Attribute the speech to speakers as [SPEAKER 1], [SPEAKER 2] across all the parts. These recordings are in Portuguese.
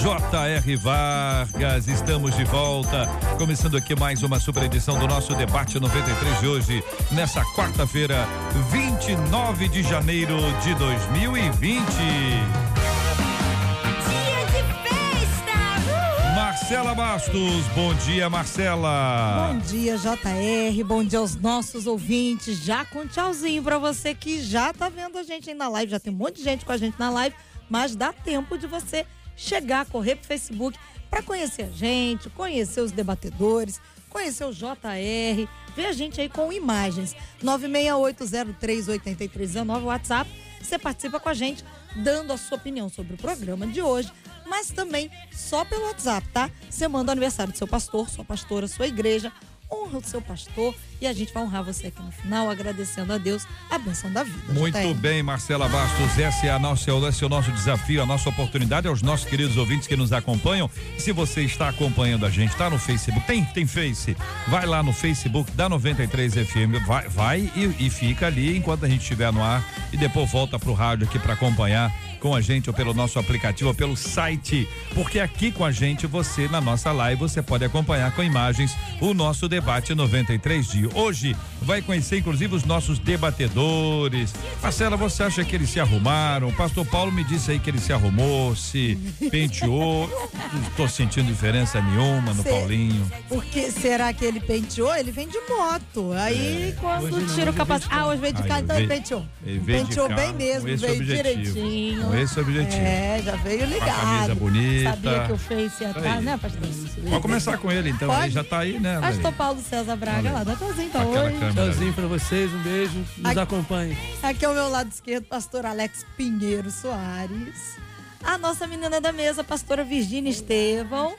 [SPEAKER 1] J.R. Vargas. Estamos de volta, começando aqui mais uma super edição do nosso debate 93 de hoje, nessa quarta-feira, 29 de janeiro de 2020. Marcela Bastos, bom dia, Marcela.
[SPEAKER 2] Bom dia, JR. Bom dia aos nossos ouvintes. Já com tchauzinho pra você que já tá vendo a gente aí na live. Já tem um monte de gente com a gente na live, mas dá tempo de você chegar, correr pro Facebook para conhecer a gente, conhecer os debatedores, conhecer o JR, ver a gente aí com imagens. 968038319 WhatsApp. Você participa com a gente dando a sua opinião sobre o programa de hoje, mas também só pelo WhatsApp, tá? Você manda o aniversário do seu pastor, sua pastora, sua igreja, honra o seu pastor e a gente vai honrar você aqui no final, agradecendo a Deus a benção da vida.
[SPEAKER 1] Muito
[SPEAKER 2] JR.
[SPEAKER 1] bem, Marcela Bastos. Esse é, a nossa, esse é o nosso desafio, a nossa oportunidade aos nossos queridos ouvintes que nos acompanham. Se você está acompanhando a gente, está no Facebook, tem, tem Face, vai lá no Facebook da 93 FM, vai, vai e, e fica ali enquanto a gente estiver no ar e depois volta pro rádio aqui para acompanhar com a gente ou pelo nosso aplicativo ou pelo site, porque aqui com a gente você na nossa live você pode acompanhar com imagens o nosso debate 93 de hoje. Vai conhecer inclusive os nossos debatedores. Marcela, você acha que eles se arrumaram? O pastor Paulo me disse aí que ele se arrumou, se penteou. Não estou sentindo diferença nenhuma no
[SPEAKER 2] Cê-
[SPEAKER 1] Paulinho.
[SPEAKER 2] Porque será que ele penteou? Ele vem de moto. Aí quando tira o capacete. Ah, hoje veio de
[SPEAKER 1] É.
[SPEAKER 2] Carro, então ele penteou.
[SPEAKER 1] ele
[SPEAKER 2] penteou bem mesmo,
[SPEAKER 1] esse
[SPEAKER 2] veio
[SPEAKER 1] objetivo.
[SPEAKER 2] direitinho.
[SPEAKER 1] Esse objetivo.
[SPEAKER 2] É, já veio ligado.
[SPEAKER 1] Com a camisa bonita.
[SPEAKER 2] Sabia que o Face ia estar,
[SPEAKER 1] Aí.
[SPEAKER 2] né, pastor?
[SPEAKER 1] Vamos começar com ele então,
[SPEAKER 2] Pode?
[SPEAKER 1] aí já tá aí, né?
[SPEAKER 2] Pastor? Paulo César Braga
[SPEAKER 1] Olha.
[SPEAKER 2] lá, dá tchauzinho, então.
[SPEAKER 1] Aquela
[SPEAKER 2] Oi.
[SPEAKER 1] câmera.
[SPEAKER 3] Tchauzinho pra vocês, um beijo. Nos
[SPEAKER 2] Aqui-
[SPEAKER 3] acompanhe.
[SPEAKER 2] Aqui ao meu lado esquerdo, pastor Alex Pinheiro Soares. A nossa menina da mesa, pastora Virgínia Estevão.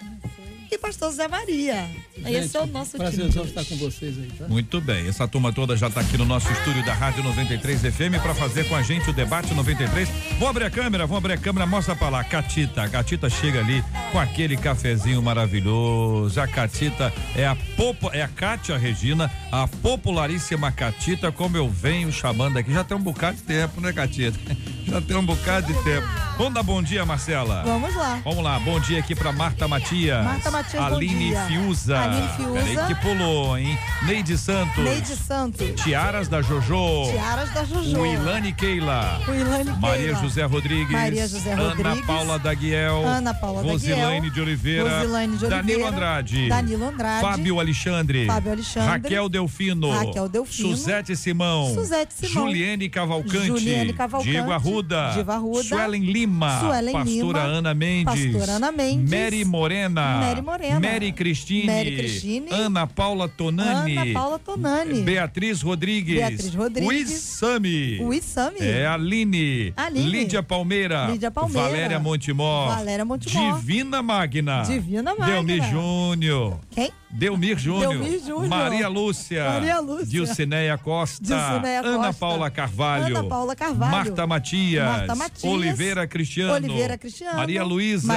[SPEAKER 2] E pastor Zé Maria. Esse é o nosso time.
[SPEAKER 3] Prazerzão
[SPEAKER 2] de
[SPEAKER 3] estar com vocês aí, tá?
[SPEAKER 1] Muito bem, essa turma toda já está aqui no nosso estúdio da Rádio 93 FM para fazer com a gente o debate 93. Vou abrir a câmera, vou abrir a câmera, mostra para lá, Catita. A Catita chega ali com aquele cafezinho maravilhoso. A Catita é a popo, é a Cátia Regina, a popularíssima Catita, como eu venho chamando aqui. Já tem um bocado de tempo, né, Catita? Já tem um bocado de tempo. Vamos dar bom dia, Marcela.
[SPEAKER 2] Vamos lá.
[SPEAKER 1] Vamos lá, bom dia aqui pra Marta Matias.
[SPEAKER 2] Marta Matias, bom
[SPEAKER 1] Aline. Fiuza.
[SPEAKER 2] Aline Fiuza.
[SPEAKER 1] Peraí que pulou, hein? Neide Santos.
[SPEAKER 2] Neide Santos.
[SPEAKER 1] Tiaras da Jojo.
[SPEAKER 2] Tiaras da Jojo.
[SPEAKER 1] O Ilane Keila.
[SPEAKER 2] O Ilane
[SPEAKER 1] Maria
[SPEAKER 2] Keila.
[SPEAKER 1] José Rodrigues.
[SPEAKER 2] Maria José
[SPEAKER 1] Ana
[SPEAKER 2] Rodrigues.
[SPEAKER 1] Paula Daguiel.
[SPEAKER 2] Ana Paula
[SPEAKER 1] Rosilaine
[SPEAKER 2] Daguiel.
[SPEAKER 1] de Oliveira.
[SPEAKER 2] Rosilaine de
[SPEAKER 1] Danilo
[SPEAKER 2] Oliveira.
[SPEAKER 1] Andrade.
[SPEAKER 2] Danilo Andrade.
[SPEAKER 1] Fábio Alexandre.
[SPEAKER 2] Fábio Alexandre.
[SPEAKER 1] Raquel Delfino.
[SPEAKER 2] Raquel Delfino.
[SPEAKER 1] Suzete Simão.
[SPEAKER 2] Suzete Simão.
[SPEAKER 1] Juliane Cavalcante.
[SPEAKER 2] Juliane Cavalcante.
[SPEAKER 1] Diego Arruda.
[SPEAKER 2] Diego Arruda.
[SPEAKER 1] Suelen Lima.
[SPEAKER 2] Suelen
[SPEAKER 1] Pastora
[SPEAKER 2] Lima.
[SPEAKER 1] Ana Mendes.
[SPEAKER 2] Pastora Ana Mendes.
[SPEAKER 1] Mary Morena.
[SPEAKER 2] Mary Morena.
[SPEAKER 1] Mary Cristine.
[SPEAKER 2] Mary Cristine.
[SPEAKER 1] Ana Paula Tonani.
[SPEAKER 2] Ana Paula Tonani.
[SPEAKER 1] Beatriz Rodrigues.
[SPEAKER 2] Beatriz Rodrigues.
[SPEAKER 1] O Isami.
[SPEAKER 2] O Isami.
[SPEAKER 1] É Aline.
[SPEAKER 2] Aline.
[SPEAKER 1] Lídia Palmeira.
[SPEAKER 2] Lídia Palmeira.
[SPEAKER 1] Valéria Montemor.
[SPEAKER 2] Valéria Montemor.
[SPEAKER 1] Divina Magna.
[SPEAKER 2] Divina Magna.
[SPEAKER 1] Delmir Júnior.
[SPEAKER 2] Quem?
[SPEAKER 1] Delmir Júnior. Maria Lúcia.
[SPEAKER 2] Maria Lúcia.
[SPEAKER 1] Dilcineia Costa.
[SPEAKER 2] Dilcineia
[SPEAKER 1] Ana
[SPEAKER 2] Costa.
[SPEAKER 1] Paula Carvalho.
[SPEAKER 2] Ana Paula Carvalho.
[SPEAKER 1] Marta Matias.
[SPEAKER 2] Marta Matias.
[SPEAKER 1] Oliveira Cristiano.
[SPEAKER 2] Oliveira Cristiano.
[SPEAKER 1] Maria Luísa.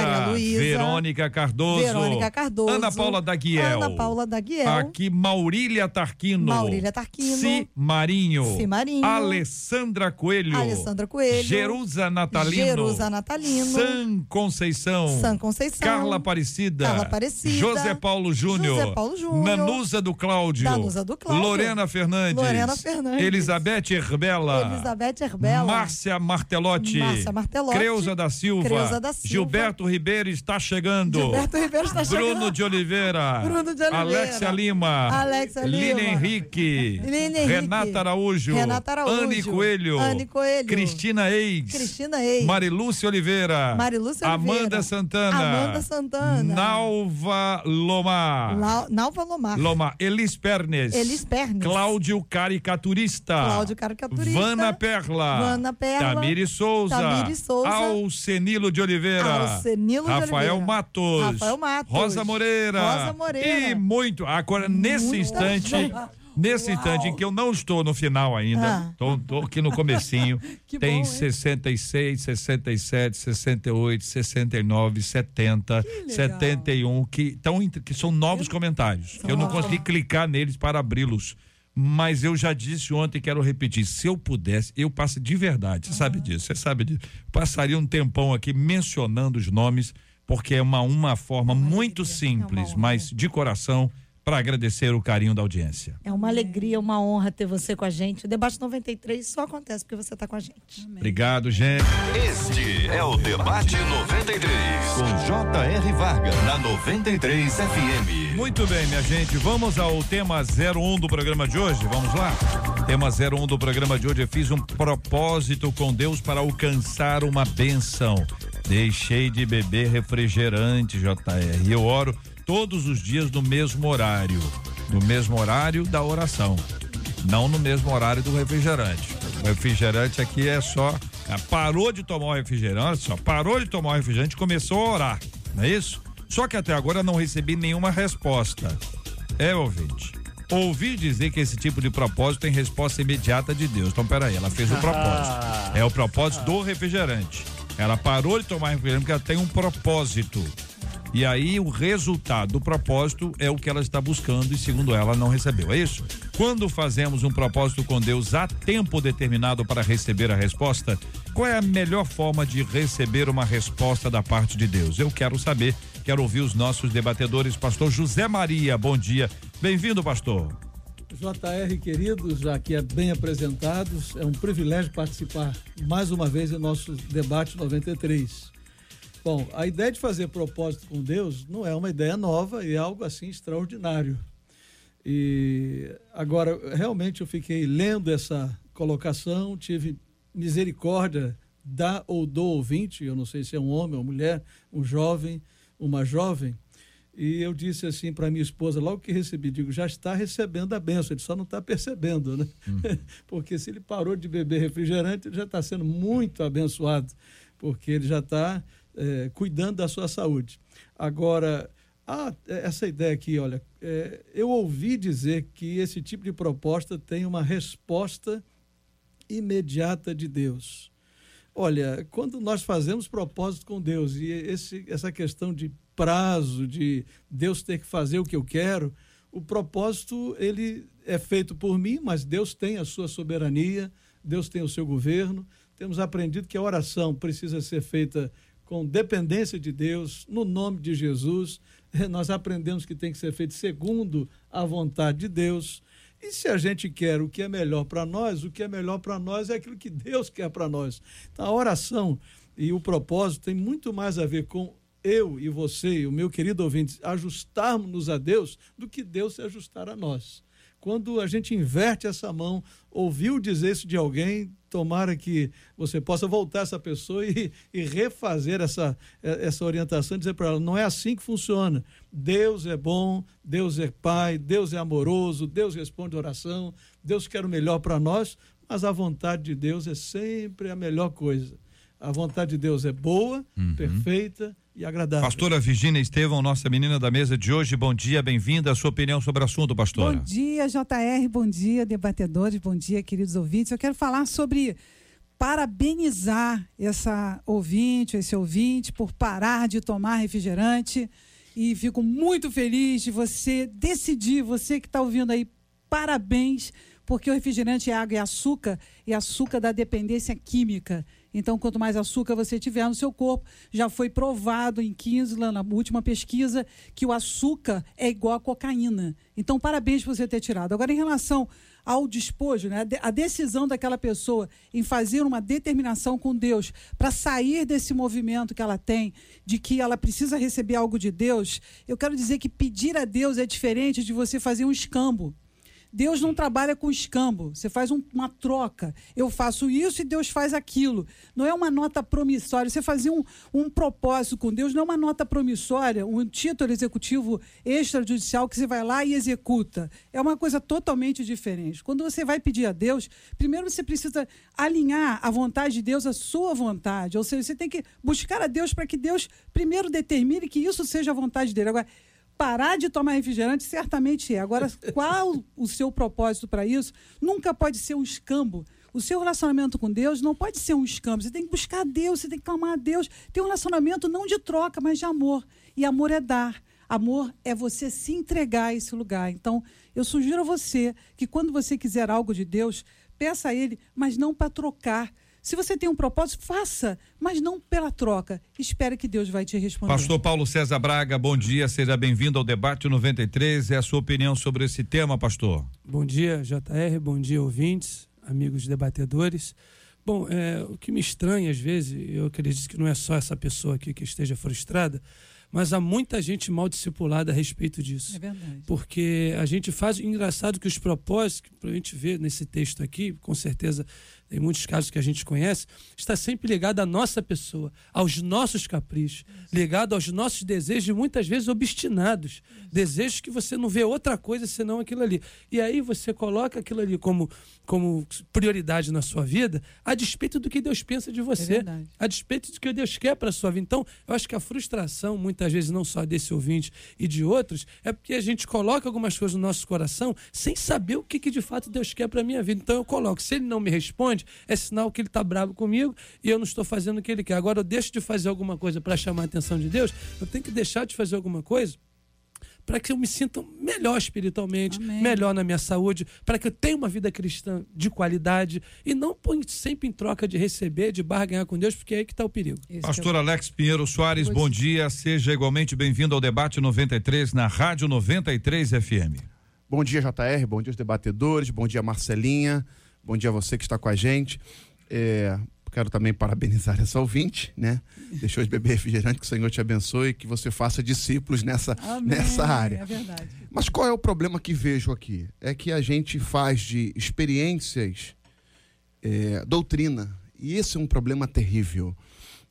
[SPEAKER 1] Verônica Cardoso.
[SPEAKER 2] Verônica Cardoso.
[SPEAKER 1] Ana Paula Daguiel.
[SPEAKER 2] Ana Paula Daguiel.
[SPEAKER 1] Aqui Maurília Tarquino.
[SPEAKER 2] Maurília Tarquino.
[SPEAKER 1] Si Marinho.
[SPEAKER 2] Si Marinho.
[SPEAKER 1] Alessandra Coelho.
[SPEAKER 2] Alessandra Coelho.
[SPEAKER 1] Jerusa Natalino.
[SPEAKER 2] Jerusa Natalino.
[SPEAKER 1] San Conceição.
[SPEAKER 2] San Conceição.
[SPEAKER 1] Carla Aparecida.
[SPEAKER 2] Carla Aparecida.
[SPEAKER 1] José Paulo Júnior.
[SPEAKER 2] Paulo Júnior.
[SPEAKER 1] Nanusa do Cláudio.
[SPEAKER 2] Danusa do Cláudio.
[SPEAKER 1] Lorena Fernandes.
[SPEAKER 2] Lorena Fernandes.
[SPEAKER 1] Elizabeth Herbela.
[SPEAKER 2] Elizabeth Herbela.
[SPEAKER 1] Márcia Martelotti.
[SPEAKER 2] Márcia Martelotti.
[SPEAKER 1] Creuza da Silva.
[SPEAKER 2] Creuza da Silva.
[SPEAKER 1] Gilberto Ribeiro está chegando.
[SPEAKER 2] Gilberto Ribeiro está
[SPEAKER 1] Bruno
[SPEAKER 2] chegando.
[SPEAKER 1] de Oliveira.
[SPEAKER 2] Bruno de Oliveira.
[SPEAKER 1] Alexia Lima.
[SPEAKER 2] Alexia Lima.
[SPEAKER 1] Lina Henrique.
[SPEAKER 2] Lina Henrique.
[SPEAKER 1] Renata Araújo.
[SPEAKER 2] Renata Araújo.
[SPEAKER 1] Anne Coelho.
[SPEAKER 2] Anne Coelho.
[SPEAKER 1] Cristina Eis.
[SPEAKER 2] Cristina Eis.
[SPEAKER 1] Marilúcia Oliveira.
[SPEAKER 2] Marilúcia
[SPEAKER 1] Amanda
[SPEAKER 2] Oliveira.
[SPEAKER 1] Santana.
[SPEAKER 2] Amanda Santana.
[SPEAKER 1] Nalva Lomar.
[SPEAKER 2] Nalva Lomar.
[SPEAKER 1] Lomar. Elis Pernes.
[SPEAKER 2] Elis Pernes.
[SPEAKER 1] Cláudio Caricaturista.
[SPEAKER 2] Cláudio Caricaturista.
[SPEAKER 1] Vana Perla.
[SPEAKER 2] Vana Perla.
[SPEAKER 1] Tamiri Souza.
[SPEAKER 2] Tamiri Souza.
[SPEAKER 1] Alcenilo de Oliveira.
[SPEAKER 2] Alcenilo
[SPEAKER 1] Rafael
[SPEAKER 2] de Oliveira.
[SPEAKER 1] Matos.
[SPEAKER 2] Rafael Matos.
[SPEAKER 1] Rosa Moreira.
[SPEAKER 2] Rosa Moreira.
[SPEAKER 1] E muito. Agora, nesse
[SPEAKER 2] Muita
[SPEAKER 1] instante.
[SPEAKER 2] gente.
[SPEAKER 1] Nesse
[SPEAKER 2] Uau.
[SPEAKER 1] instante em que eu não estou no final ainda,
[SPEAKER 2] Ah.
[SPEAKER 1] tô, tô aqui no comecinho,
[SPEAKER 2] Que
[SPEAKER 1] tem
[SPEAKER 2] bom, hein?
[SPEAKER 1] 66, 67, 68, 69, 70,
[SPEAKER 2] legal.
[SPEAKER 1] 71, que, tão, que são novos comentários. Eu não consegui clicar neles para abri-los. Mas eu já disse ontem, quero repetir, se eu pudesse, eu passo de verdade, você sabe disso, você sabe disso. Passaria um tempão aqui mencionando os nomes, porque é uma, uma forma muito simples,
[SPEAKER 2] honra.
[SPEAKER 1] mas de coração, para agradecer o carinho da audiência.
[SPEAKER 2] É uma alegria, uma honra ter você com a gente. O Debate 93 só acontece porque você está com a gente.
[SPEAKER 1] Obrigado, gente.
[SPEAKER 4] Este é o Debate 93, com J.R. Varga, na 93 FM.
[SPEAKER 1] Muito bem, minha gente, vamos ao tema 01 do programa de hoje, vamos lá? Tema 01 do programa de hoje, eu fiz um propósito com Deus para alcançar uma benção. Deixei de beber refrigerante, JR, e eu oro todos os dias no mesmo horário, no mesmo horário da oração, não no mesmo horário do refrigerante. O refrigerante aqui é só, ah, parou de tomar o refrigerante, só parou de tomar o refrigerante, começou a orar, não é isso? Só que até agora não recebi nenhuma resposta. É, ouvinte. Ouvi dizer que esse tipo de propósito tem resposta imediata de Deus. Então, peraí, ela fez o propósito. É o propósito do refrigerante. Ela parou de tomar refrigerante porque ela tem um propósito. E aí o resultado do propósito é o que ela está buscando e segundo ela não recebeu. É isso? Quando fazemos um propósito com Deus há tempo determinado para receber a resposta, qual é a melhor forma de receber uma resposta da parte de Deus? Eu quero saber, quero ouvir os nossos debatedores. Pastor José Maria, bom dia. Bem-vindo, pastor.
[SPEAKER 3] JR, queridos, aqui é bem apresentados, é um privilégio participar mais uma vez em nosso debate 93. Bom, a ideia de fazer propósito com Deus não é uma ideia nova e é algo assim extraordinário. E agora, realmente eu fiquei lendo essa colocação, tive misericórdia da ou do ouvinte, eu não sei se é um homem ou mulher, um jovem, uma jovem, e eu disse assim para minha esposa, logo que recebi, digo, já está recebendo a benção, ele só não está percebendo, né? porque se ele parou de beber refrigerante, ele já está sendo muito abençoado, porque ele já está é, cuidando da sua saúde. Agora, ah, essa ideia aqui, olha, é, eu ouvi dizer que esse tipo de proposta tem uma resposta imediata de Deus. Olha, quando nós fazemos propósito com Deus e esse, essa questão de prazo, de Deus ter que fazer o que eu quero, o propósito ele é feito por mim, mas Deus tem a sua soberania, Deus tem o seu governo. Temos aprendido que a oração precisa ser feita com dependência de Deus, no nome de Jesus. Nós aprendemos que tem que ser feito segundo a vontade de Deus. E se a gente quer o que é melhor para nós, o que é melhor para nós é aquilo que Deus quer para nós. Então, a oração e o propósito tem muito mais a ver com eu e você, o meu querido ouvinte, ajustarmos-nos a Deus do que Deus se ajustar a nós. Quando a gente inverte essa mão, ouviu dizer isso de alguém, tomara que você possa voltar essa pessoa e, e refazer essa, essa orientação, dizer para ela: não é assim que funciona. Deus é bom, Deus é Pai, Deus é amoroso, Deus responde oração, Deus quer o melhor para nós, mas a vontade de Deus é sempre a melhor coisa. A vontade de Deus é boa, uhum. perfeita e agradável.
[SPEAKER 1] Pastora Virginia Estevão, nossa menina da mesa de hoje, bom dia, bem-vinda. A sua opinião sobre o assunto, pastora.
[SPEAKER 5] Bom dia, JR, bom dia, debatedores, bom dia, queridos ouvintes. Eu quero falar sobre parabenizar essa ouvinte, esse ouvinte, por parar de tomar refrigerante. E fico muito feliz de você decidir, você que está ouvindo aí, parabéns, porque o refrigerante é água e açúcar, e açúcar dá dependência química. Então, quanto mais açúcar você tiver no seu corpo, já foi provado em Kinsland, na última pesquisa, que o açúcar é igual a cocaína. Então, parabéns por você ter tirado. Agora, em relação ao despojo, né, a decisão daquela pessoa em fazer uma determinação com Deus para sair desse movimento que ela tem, de que ela precisa receber algo de Deus, eu quero dizer que pedir a Deus é diferente de você fazer um escambo. Deus não trabalha com escambo. Você faz um, uma troca. Eu faço isso e Deus faz aquilo. Não é uma nota promissória. Você fazia um, um propósito com Deus, não é uma nota promissória, um título executivo extrajudicial que você vai lá e executa. É uma coisa totalmente diferente. Quando você vai pedir a Deus, primeiro você precisa alinhar a vontade de Deus à sua vontade. Ou seja, você tem que buscar a Deus para que Deus primeiro determine que isso seja a vontade dele. Agora, parar de tomar refrigerante certamente é. Agora, qual o seu propósito para isso? Nunca pode ser um escambo. O seu relacionamento com Deus não pode ser um escambo. Você tem que buscar Deus, você tem que clamar a Deus. Ter um relacionamento não de troca, mas de amor. E amor é dar. Amor é você se entregar a esse lugar. Então, eu sugiro a você que quando você quiser algo de Deus, peça a Ele, mas não para trocar se você tem um propósito, faça, mas não pela troca. Espere que Deus vai te responder.
[SPEAKER 1] Pastor Paulo César Braga, bom dia, seja bem-vindo ao debate 93. É a sua opinião sobre esse tema, pastor?
[SPEAKER 6] Bom dia, JR, bom dia, ouvintes, amigos debatedores. Bom, é, o que me estranha às vezes, eu acredito que não é só essa pessoa aqui que esteja frustrada, mas há muita gente mal discipulada a respeito disso.
[SPEAKER 5] É verdade.
[SPEAKER 6] Porque a gente faz. Engraçado que os propósitos, que a gente vê nesse texto aqui, com certeza em muitos casos que a gente conhece, está sempre ligado à nossa pessoa, aos nossos caprichos, ligado aos nossos desejos, muitas vezes obstinados, desejos que você não vê outra coisa senão aquilo ali. E aí você coloca aquilo ali como, como prioridade na sua vida, a despeito do que Deus pensa de você,
[SPEAKER 5] é
[SPEAKER 6] a despeito do que Deus quer para a sua vida. Então, eu acho que a frustração, muitas vezes, não só desse ouvinte e de outros, é porque a gente coloca algumas coisas no nosso coração sem saber o que, que de fato Deus quer para a minha vida. Então, eu coloco, se ele não me responde, é sinal que ele está bravo comigo e eu não estou fazendo o que ele quer. Agora eu deixo de fazer alguma coisa para chamar a atenção de Deus, eu tenho que deixar de fazer alguma coisa para que eu me sinta melhor espiritualmente,
[SPEAKER 5] Amém.
[SPEAKER 6] melhor na minha saúde, para que eu tenha uma vida cristã de qualidade e não sempre em troca de receber, de barganhar com Deus, porque é aí que está o perigo.
[SPEAKER 5] Esse
[SPEAKER 1] Pastor
[SPEAKER 5] é
[SPEAKER 1] Alex Pinheiro Soares,
[SPEAKER 5] Pois-
[SPEAKER 1] bom dia, seja igualmente bem-vindo ao debate 93 na Rádio 93 FM.
[SPEAKER 7] Bom dia, JR. Bom dia, os debatedores. Bom dia, Marcelinha. Bom dia a você que está com a gente. É, quero também parabenizar essa ouvinte, né? Deixou de beber refrigerante, que o Senhor te abençoe e que você faça discípulos nessa,
[SPEAKER 5] Amém.
[SPEAKER 7] nessa área.
[SPEAKER 5] É verdade.
[SPEAKER 7] Mas qual é o problema que vejo aqui? É que a gente faz de experiências é, doutrina. E esse é um problema terrível.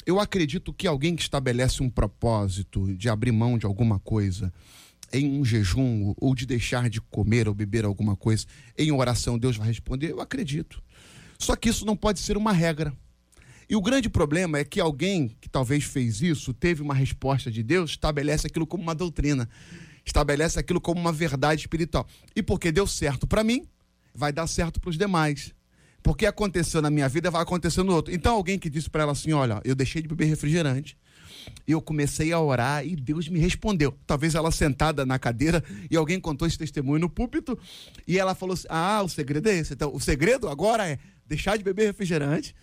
[SPEAKER 7] Eu acredito que alguém que estabelece um propósito de abrir mão de alguma coisa em um jejum ou de deixar de comer ou beber alguma coisa em oração, Deus vai responder. Eu acredito. Só que isso não pode ser uma regra. E o grande problema é que alguém que talvez fez isso, teve uma resposta de Deus, estabelece aquilo como uma doutrina, estabelece aquilo como uma verdade espiritual. E porque deu certo para mim, vai dar certo para os demais. Porque aconteceu na minha vida, vai acontecer no outro. Então alguém que disse para ela assim, olha, eu deixei de beber refrigerante, eu comecei a orar e Deus me respondeu. Talvez ela sentada na cadeira e alguém contou esse testemunho no púlpito e ela falou assim: Ah, o segredo é esse. Então, o segredo agora é deixar de beber refrigerante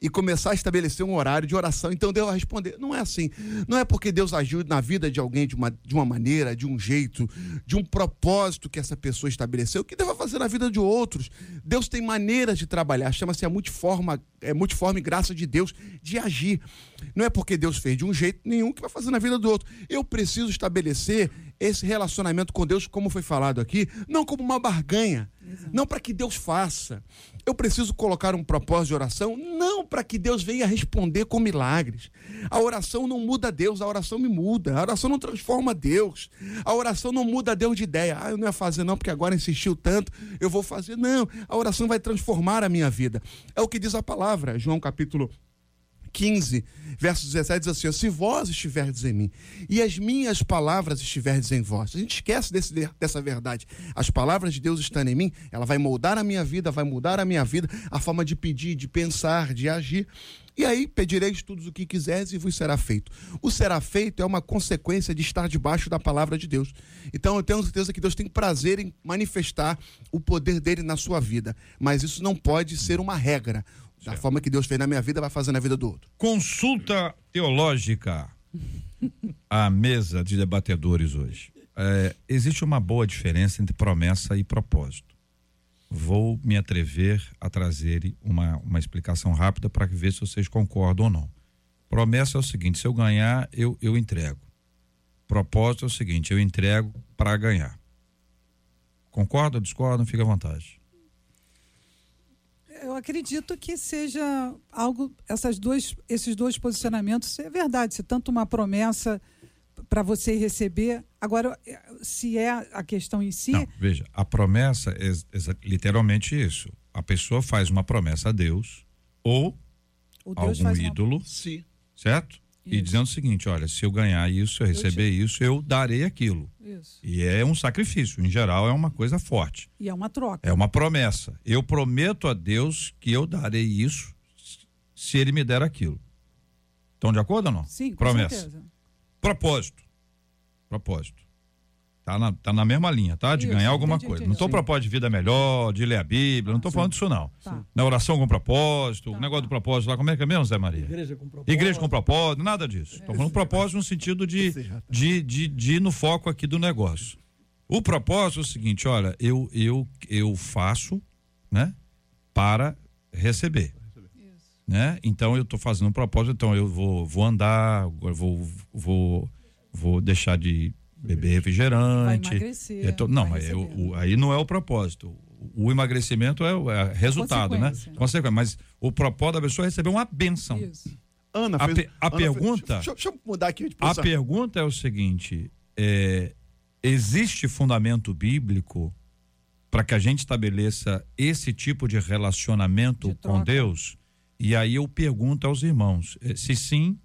[SPEAKER 7] e começar a estabelecer um horário de oração. Então Deus vai responder. Não é assim. Não é porque Deus agiu na vida de alguém de uma, de uma maneira, de um jeito, de um propósito que essa pessoa estabeleceu, que Deus vai fazer na vida de outros. Deus tem maneiras de trabalhar, chama-se a multiforma, é, multiforme graça de Deus de agir. Não é porque Deus fez de um jeito nenhum que vai fazer na vida do outro. Eu preciso estabelecer esse relacionamento com Deus, como foi falado aqui, não como uma barganha, não para que Deus faça. Eu preciso colocar um propósito de oração, não para que Deus venha responder com milagres. A oração não muda Deus, a oração me muda. A oração não transforma Deus. A oração não muda Deus de ideia. Ah, eu não ia fazer não, porque agora insistiu tanto, eu vou fazer. Não, a oração vai transformar a minha vida. É o que diz a palavra, João capítulo 15, verso 17 diz assim: Se vós estiverdes em mim e as minhas palavras estiverdes em vós. A gente esquece desse, dessa verdade. As palavras de Deus estão em mim, ela vai moldar a minha vida, vai mudar a minha vida, a forma de pedir, de pensar, de agir. E aí pedireis tudo o que quiseres e vos será feito. O será feito é uma consequência de estar debaixo da palavra de Deus. Então eu tenho certeza que Deus tem prazer em manifestar o poder dele na sua vida. Mas isso não pode ser uma regra. Da forma que Deus fez na minha vida, vai fazer na vida do outro.
[SPEAKER 1] Consulta teológica à mesa de debatedores hoje. É, existe uma boa diferença entre promessa e propósito. Vou me atrever a trazer uma, uma explicação rápida para ver se vocês concordam ou não. Promessa é o seguinte: se eu ganhar, eu, eu entrego. Propósito é o seguinte: eu entrego para ganhar. Concorda, discorda, fica à vontade.
[SPEAKER 5] Eu acredito que seja algo, essas duas, esses dois posicionamentos, é verdade, se tanto uma promessa para você receber. Agora, se é a questão em si.
[SPEAKER 1] Não, veja, a promessa é, é literalmente isso. A pessoa faz uma promessa a Deus ou algum
[SPEAKER 5] uma-
[SPEAKER 1] ídolo,
[SPEAKER 7] Sim.
[SPEAKER 1] certo? E
[SPEAKER 5] Isso.
[SPEAKER 1] dizendo o seguinte: olha, se eu ganhar isso, eu receber isso, eu darei aquilo.
[SPEAKER 5] Isso.
[SPEAKER 1] E é um sacrifício, em geral, é uma coisa forte.
[SPEAKER 5] E é uma troca.
[SPEAKER 1] É uma promessa. Eu prometo a Deus que eu darei isso se ele me der aquilo. Estão de acordo ou não?
[SPEAKER 5] Sim, com
[SPEAKER 1] promessa.
[SPEAKER 5] certeza.
[SPEAKER 1] Propósito. Propósito. Tá na, tá na mesma linha, tá? De
[SPEAKER 5] Isso,
[SPEAKER 1] ganhar alguma
[SPEAKER 5] entendi,
[SPEAKER 1] coisa.
[SPEAKER 5] entendi.
[SPEAKER 1] Não estou
[SPEAKER 5] Sim.
[SPEAKER 1] propósito de vida melhor, de ler a Bíblia, não estou falando disso, não.
[SPEAKER 5] Tá.
[SPEAKER 1] Na oração com propósito,
[SPEAKER 5] Tá,
[SPEAKER 1] o negócio
[SPEAKER 5] tá.
[SPEAKER 1] do propósito lá, como é que é mesmo, Zé Maria?
[SPEAKER 3] Igreja com propósito.
[SPEAKER 1] Igreja com propósito, nada disso. Estou falando propósito no sentido de, de, de, de ir no foco aqui do negócio. O propósito é o seguinte, olha, eu, eu, eu faço, né, para receber. Né? Então eu estou fazendo um propósito, então eu vou, vou andar, vou, vou, vou deixar de beber refrigerante.
[SPEAKER 5] emagrecer.
[SPEAKER 1] Eu tô- não,
[SPEAKER 5] vai
[SPEAKER 1] mas eu-
[SPEAKER 5] receber.
[SPEAKER 1] o- aí não é o propósito. O emagrecimento é, o- é resultado, né?
[SPEAKER 5] Consequência.
[SPEAKER 1] Consequência. Mas o propósito da pessoa é receber uma bênção.
[SPEAKER 5] Isso.
[SPEAKER 7] Ana
[SPEAKER 1] A
[SPEAKER 7] fez,
[SPEAKER 1] pe- a
[SPEAKER 7] Ana fez-
[SPEAKER 1] pergunta-
[SPEAKER 7] deixa, deixa eu mudar aqui de
[SPEAKER 1] A pergunta é o seguinte: é, existe fundamento bíblico para que a gente estabeleça esse tipo de relacionamento
[SPEAKER 5] De
[SPEAKER 1] com. Deus? E aí eu pergunto aos irmãos: eh, se sim,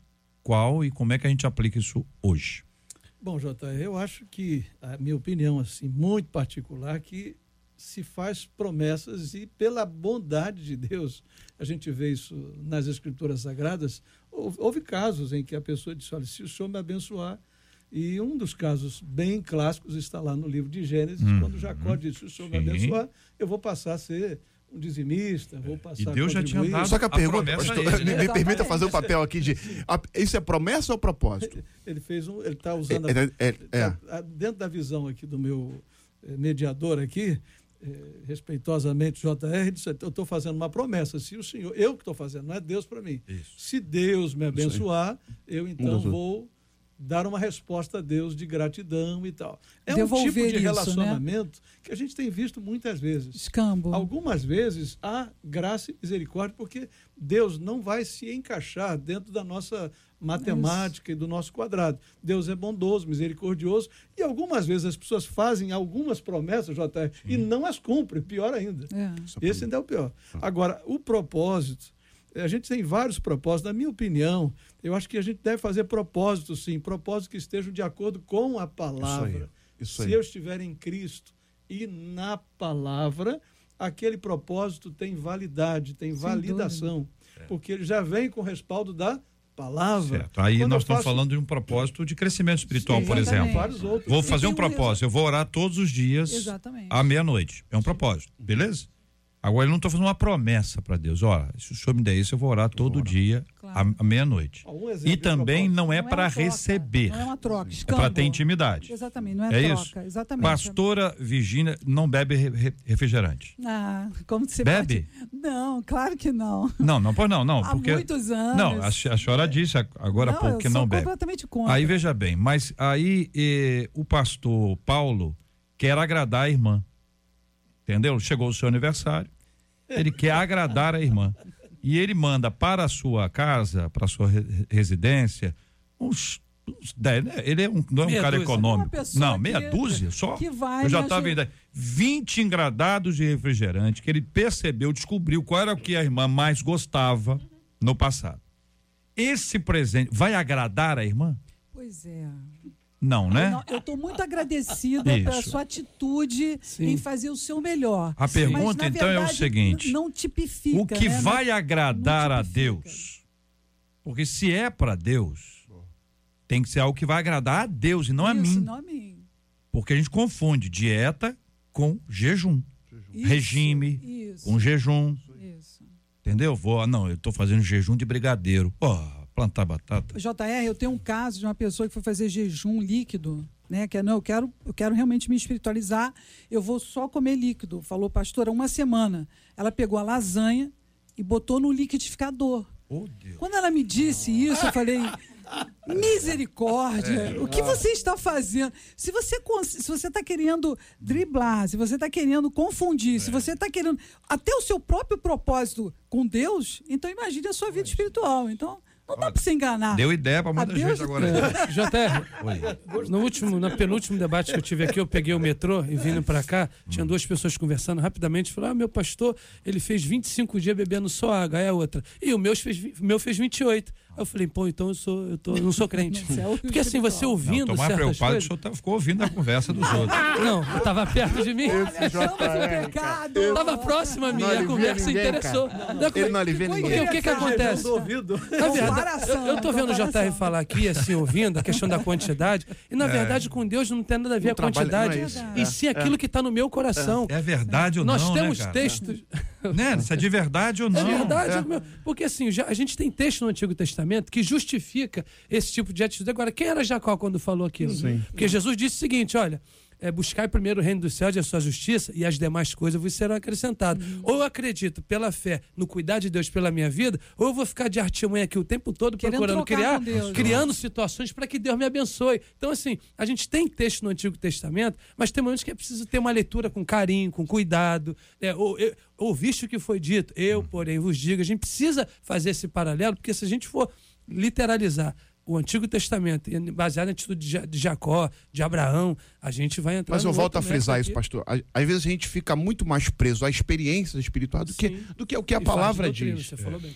[SPEAKER 1] qual e como é que a gente aplica isso hoje?
[SPEAKER 3] Bom, Jota, eu acho que a minha opinião assim muito particular que se faz promessas e pela bondade de Deus, a gente vê isso nas escrituras sagradas, houve, casos em que a pessoa disse, olha, se o Senhor me abençoar, e um dos casos bem clássicos está lá no livro de Gênesis,
[SPEAKER 1] Uhum.
[SPEAKER 3] quando Jacó disse, se o Senhor me
[SPEAKER 1] Sim.
[SPEAKER 3] abençoar, eu vou passar a ser um dizimista, vou passar
[SPEAKER 1] E Deus já tinha dado
[SPEAKER 7] Só que a,
[SPEAKER 1] A
[SPEAKER 7] pergunta, pastor,
[SPEAKER 1] é ele, né?
[SPEAKER 7] me, me permita fazer o papel aqui de. a- isso é promessa ou propósito?
[SPEAKER 3] Ele fez um, ele está usando a-
[SPEAKER 7] É, é, é, é.
[SPEAKER 3] Tá- dentro da visão aqui do meu eh, mediador aqui, eh, respeitosamente JR, disse, eu estou fazendo uma promessa. Se o senhor, eu que estou fazendo, não é Deus para mim.
[SPEAKER 1] Isso.
[SPEAKER 3] Se Deus me abençoar, eu então
[SPEAKER 7] Deus-
[SPEAKER 3] vou dar uma resposta a Deus de gratidão e tal. É um
[SPEAKER 5] Devolver
[SPEAKER 3] tipo de
[SPEAKER 5] isso, né?
[SPEAKER 3] relacionamento que a gente tem visto muitas vezes.
[SPEAKER 5] Escambo.
[SPEAKER 3] Algumas vezes há graça e misericórdia, porque Deus não vai se encaixar dentro da nossa matemática e do nosso quadrado. Deus é bondoso, misericordioso, e algumas vezes as pessoas fazem algumas promessas, JR, e não as cumprem, pior ainda.
[SPEAKER 5] É.
[SPEAKER 3] Esse ainda é o pior. Agora, o propósito, a gente tem vários propósitos. Na minha opinião, eu acho que a gente deve fazer propósitos, sim, propósitos que estejam de acordo com a palavra.
[SPEAKER 7] Isso
[SPEAKER 3] Se
[SPEAKER 7] aí.
[SPEAKER 3] eu estiver em Cristo e na palavra, aquele propósito tem validade, tem
[SPEAKER 5] Sem
[SPEAKER 3] validação, porque ele já vem com o respaldo da palavra.
[SPEAKER 1] Certo. Aí
[SPEAKER 3] Quando
[SPEAKER 1] nós estamos
[SPEAKER 3] faço-
[SPEAKER 1] falando de um propósito de crescimento espiritual,
[SPEAKER 3] Sim,
[SPEAKER 1] por exemplo.
[SPEAKER 3] Vários outros.
[SPEAKER 1] Vou fazer um
[SPEAKER 5] um
[SPEAKER 1] propósito. Eu vou orar todos os dias
[SPEAKER 5] Exatamente.
[SPEAKER 1] à meia-noite. É um propósito, beleza? Agora eu não estou fazendo uma promessa para Deus. Olha, se o senhor me der isso, eu vou orar todo dia
[SPEAKER 5] Claro.
[SPEAKER 1] à, à meia-noite.
[SPEAKER 3] Um
[SPEAKER 1] E também não é
[SPEAKER 5] Não
[SPEAKER 1] para receber,
[SPEAKER 5] Não é uma troca.
[SPEAKER 1] é para ter intimidade.
[SPEAKER 5] Exatamente, não é,
[SPEAKER 1] É
[SPEAKER 5] troca.
[SPEAKER 1] isso.
[SPEAKER 5] Exatamente.
[SPEAKER 1] Pastora Virgínia não bebe re- re- refrigerante.
[SPEAKER 5] Ah, como você
[SPEAKER 1] Bebe?
[SPEAKER 5] pode... Não, claro que não.
[SPEAKER 1] Não, não, pois não, não.
[SPEAKER 5] Há
[SPEAKER 1] porque...
[SPEAKER 5] muitos anos.
[SPEAKER 1] Não, a, a senhora disse agora há
[SPEAKER 5] não,
[SPEAKER 1] pouco que
[SPEAKER 5] eu sou
[SPEAKER 1] não bebe.
[SPEAKER 5] completamente contra.
[SPEAKER 1] Aí veja bem, mas aí eh, o pastor Paulo quer agradar a irmã. Entendeu? Chegou o seu aniversário, ele quer agradar a irmã. E ele manda para a sua casa, para a sua re- residência, uns, uns 10, né? Ele é um, não é um
[SPEAKER 6] Meia
[SPEAKER 1] cara
[SPEAKER 6] dúzia.
[SPEAKER 1] econômico.
[SPEAKER 5] Pessoa
[SPEAKER 1] Não, meia
[SPEAKER 5] que-
[SPEAKER 1] dúzia só.
[SPEAKER 5] que vai
[SPEAKER 1] Eu já estava
[SPEAKER 5] ajudar.
[SPEAKER 1] vendo aí, 20 engradados de refrigerante que ele percebeu, descobriu qual era o que a irmã mais gostava no passado. Esse presente vai agradar a irmã?
[SPEAKER 5] Pois é.
[SPEAKER 1] Não, né?
[SPEAKER 5] Não, eu estou muito agradecida pela
[SPEAKER 1] Isso.
[SPEAKER 5] sua atitude
[SPEAKER 6] Sim.
[SPEAKER 5] em fazer o seu melhor.
[SPEAKER 1] A pergunta,
[SPEAKER 5] Mas, na
[SPEAKER 1] então, é o
[SPEAKER 5] verdade,
[SPEAKER 1] seguinte:
[SPEAKER 5] Não tipifica.
[SPEAKER 1] o que
[SPEAKER 5] né?
[SPEAKER 1] vai agradar
[SPEAKER 5] não
[SPEAKER 1] a. Deus? Porque se é para Deus, tem que ser algo que vai agradar a Deus e não a
[SPEAKER 5] Isso,
[SPEAKER 1] mim.
[SPEAKER 5] Não a mim.
[SPEAKER 1] Porque a gente confunde dieta com jejum.
[SPEAKER 5] Isso,
[SPEAKER 1] Regime
[SPEAKER 5] Isso.
[SPEAKER 1] Com jejum.
[SPEAKER 5] isso.
[SPEAKER 1] Entendeu? Vou, ah, não, eu tô fazendo jejum de brigadeiro. Pô, plantar batata.
[SPEAKER 5] JR, eu tenho um caso de uma pessoa que foi fazer jejum líquido, né? Que é, não, eu quero, eu quero realmente me espiritualizar, eu vou só comer líquido. Falou, pastora, uma semana. Ela pegou a lasanha e botou no liquidificador.
[SPEAKER 1] Oh, Deus.
[SPEAKER 5] Quando ela me disse isso, eu falei, Misericórdia! O que você está fazendo? Se você se você está querendo driblar, se você está querendo confundir, se você está querendo até o seu próprio propósito com Deus, então imagine a sua vida espiritual. Então, não dá para se enganar.
[SPEAKER 1] Deu ideia pra muita
[SPEAKER 5] A Deus-
[SPEAKER 1] gente agora. aí.
[SPEAKER 6] JR, no último, no penúltimo debate que eu tive aqui, eu peguei o metrô e vindo pra cá, tinha duas pessoas conversando rapidamente, falaram, ah, meu pastor, ele fez 25 dias bebendo só água, aí a outra, e o meu fez, meu fez 28. Eu falei, pô, então eu sou, eu tô, eu não sou crente.
[SPEAKER 5] É
[SPEAKER 6] Porque assim, você
[SPEAKER 1] Não,
[SPEAKER 6] ouvindo
[SPEAKER 1] tô mais
[SPEAKER 6] certas
[SPEAKER 1] preocupado que o
[SPEAKER 6] coisas...
[SPEAKER 1] senhor tá- ficou ouvindo a conversa dos outros.
[SPEAKER 6] Não, eu tava perto de mim.
[SPEAKER 5] Achamos o pecado.
[SPEAKER 6] Tava próximo a mim,
[SPEAKER 7] Não
[SPEAKER 6] a conversa
[SPEAKER 7] ninguém,
[SPEAKER 6] interessou. Não,
[SPEAKER 7] Ele não alivia ninguém.
[SPEAKER 6] Porque o que que acontece? Na verdade, eu, eu tô vendo o JR falar aqui, assim, ouvindo, a questão da quantidade. E, na verdade, com Deus não tem nada a ver
[SPEAKER 7] Não
[SPEAKER 6] a quantidade.
[SPEAKER 7] não é.
[SPEAKER 6] E sim aquilo que está no meu coração.
[SPEAKER 1] É verdade ou
[SPEAKER 6] Nós
[SPEAKER 1] não,
[SPEAKER 6] temos
[SPEAKER 1] né,
[SPEAKER 6] textos.
[SPEAKER 1] Né? Se é de verdade ou não.
[SPEAKER 6] É verdade. Porque assim, já- a gente tem texto no Antigo Testamento que justifica esse tipo de atitude. Agora, quem era Jacó quando falou aquilo? Porque Jesus disse o seguinte: olha. É, buscar primeiro o reino dos céus e a sua justiça, e as demais coisas vos serão acrescentadas. Ou eu acredito pela fé no cuidar de Deus pela minha vida, ou eu vou ficar de artimanha aqui o tempo todo
[SPEAKER 5] Querendo
[SPEAKER 6] procurando criar,
[SPEAKER 5] Deus.
[SPEAKER 6] criando situações para que Deus me abençoe. Então, assim, a gente tem texto no Antigo Testamento, mas tem momentos que é preciso ter uma leitura com carinho, com cuidado. É, ou, eu- ouviste o que foi dito, eu, porém, vos digo. A gente precisa fazer esse paralelo, porque se a gente for literalizar o Antigo Testamento, baseado na atitude de Ja- de Jacó, de Abraão, a gente vai entrar
[SPEAKER 7] Mas eu volto a frisar isso, pastor. Às- vezes a gente fica muito mais preso à experiência espiritual do que, do que o que a
[SPEAKER 6] E
[SPEAKER 7] palavra
[SPEAKER 6] doutrina,
[SPEAKER 7] diz.
[SPEAKER 6] Você falou bem.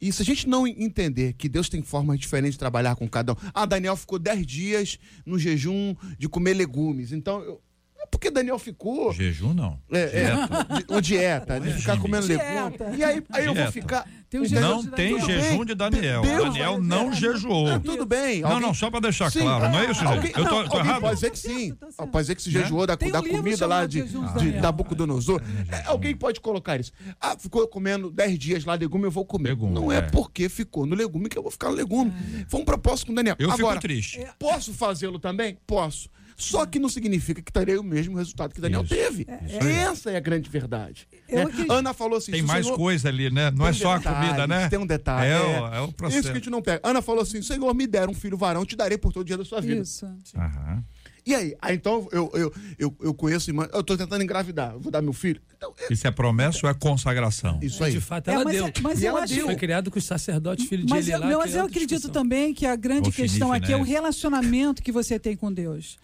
[SPEAKER 7] E se a gente não entender que Deus tem formas diferentes de trabalhar com cada um. Ah, Daniel ficou 10 dias no jejum de comer legumes. Então, eu... é porque Daniel ficou.
[SPEAKER 1] Jejum não.
[SPEAKER 7] É, é, de- uma dieta, de ficar comendo legumes.
[SPEAKER 5] Dieta.
[SPEAKER 7] E aí, aí eu vou
[SPEAKER 1] Dieta.
[SPEAKER 7] ficar.
[SPEAKER 5] Tem o jejum
[SPEAKER 1] Não
[SPEAKER 5] de
[SPEAKER 1] tem jejum
[SPEAKER 7] bem.
[SPEAKER 1] de Daniel.
[SPEAKER 7] Deus
[SPEAKER 1] Daniel
[SPEAKER 7] vai-
[SPEAKER 1] não jejuou.
[SPEAKER 7] Ah, tudo bem.
[SPEAKER 1] Não,
[SPEAKER 7] alguém-
[SPEAKER 1] não, só pra deixar
[SPEAKER 7] Sim.
[SPEAKER 1] claro, não é isso, gente?
[SPEAKER 7] Alguém,
[SPEAKER 1] Eu tô,
[SPEAKER 7] não,
[SPEAKER 1] tô errado?
[SPEAKER 7] pode dizer que sim.
[SPEAKER 5] Certo, tá.
[SPEAKER 7] Pode dizer que se
[SPEAKER 1] Né?
[SPEAKER 7] jejuou da,
[SPEAKER 5] um
[SPEAKER 7] da
[SPEAKER 5] livro
[SPEAKER 7] comida lá de,
[SPEAKER 5] Jejuns
[SPEAKER 7] de,
[SPEAKER 5] Daniel.
[SPEAKER 7] da Bucodonosor. É, alguém pode colocar isso. Ah, ficou comendo 10 dias lá legume, eu vou comer.
[SPEAKER 1] Legume,
[SPEAKER 7] não é,
[SPEAKER 1] é.
[SPEAKER 7] porque ficou no legume que eu vou ficar no legume. Foi um propósito com o Daniel.
[SPEAKER 1] Eu
[SPEAKER 7] Agora,
[SPEAKER 1] fico triste.
[SPEAKER 7] Posso fazê-lo também? Posso. Só que não significa que terei o mesmo resultado que Daniel
[SPEAKER 1] Isso.
[SPEAKER 7] teve. Essa é a grande verdade.
[SPEAKER 5] Eu
[SPEAKER 7] né?
[SPEAKER 5] acredito-
[SPEAKER 7] Ana falou assim:
[SPEAKER 1] Tem
[SPEAKER 7] o
[SPEAKER 1] mais
[SPEAKER 7] Senhor-
[SPEAKER 1] coisa ali, né? Não é
[SPEAKER 7] tem
[SPEAKER 1] só a comida, né?
[SPEAKER 7] Tem um detalhe.
[SPEAKER 1] É,
[SPEAKER 7] é.
[SPEAKER 1] o, é o processo.
[SPEAKER 7] Isso que a gente não pega. Ana falou assim: Senhor, me der um filho varão, te darei por todo dia da sua vida.
[SPEAKER 5] Isso.
[SPEAKER 1] Aham.
[SPEAKER 7] E aí? aí então eu, eu, eu, eu conheço irmã, eu tô tentando engravidar, eu vou dar meu filho. Então, é
[SPEAKER 1] Isso é promessa ou é consagração?
[SPEAKER 7] isso aí.
[SPEAKER 6] De fato,
[SPEAKER 5] É,
[SPEAKER 6] ela
[SPEAKER 5] mas,
[SPEAKER 6] deu.
[SPEAKER 5] é- mas
[SPEAKER 7] E
[SPEAKER 5] eu
[SPEAKER 7] ela
[SPEAKER 5] acho
[SPEAKER 7] deu.
[SPEAKER 6] Foi criado com os sacerdotes, filho de
[SPEAKER 5] Mas eu, mas
[SPEAKER 6] é
[SPEAKER 5] eu acredito
[SPEAKER 6] discussão.
[SPEAKER 5] também que a grande
[SPEAKER 1] Ofinife,
[SPEAKER 5] questão aqui é o
[SPEAKER 1] né?
[SPEAKER 5] relacionamento que você tem com Deus.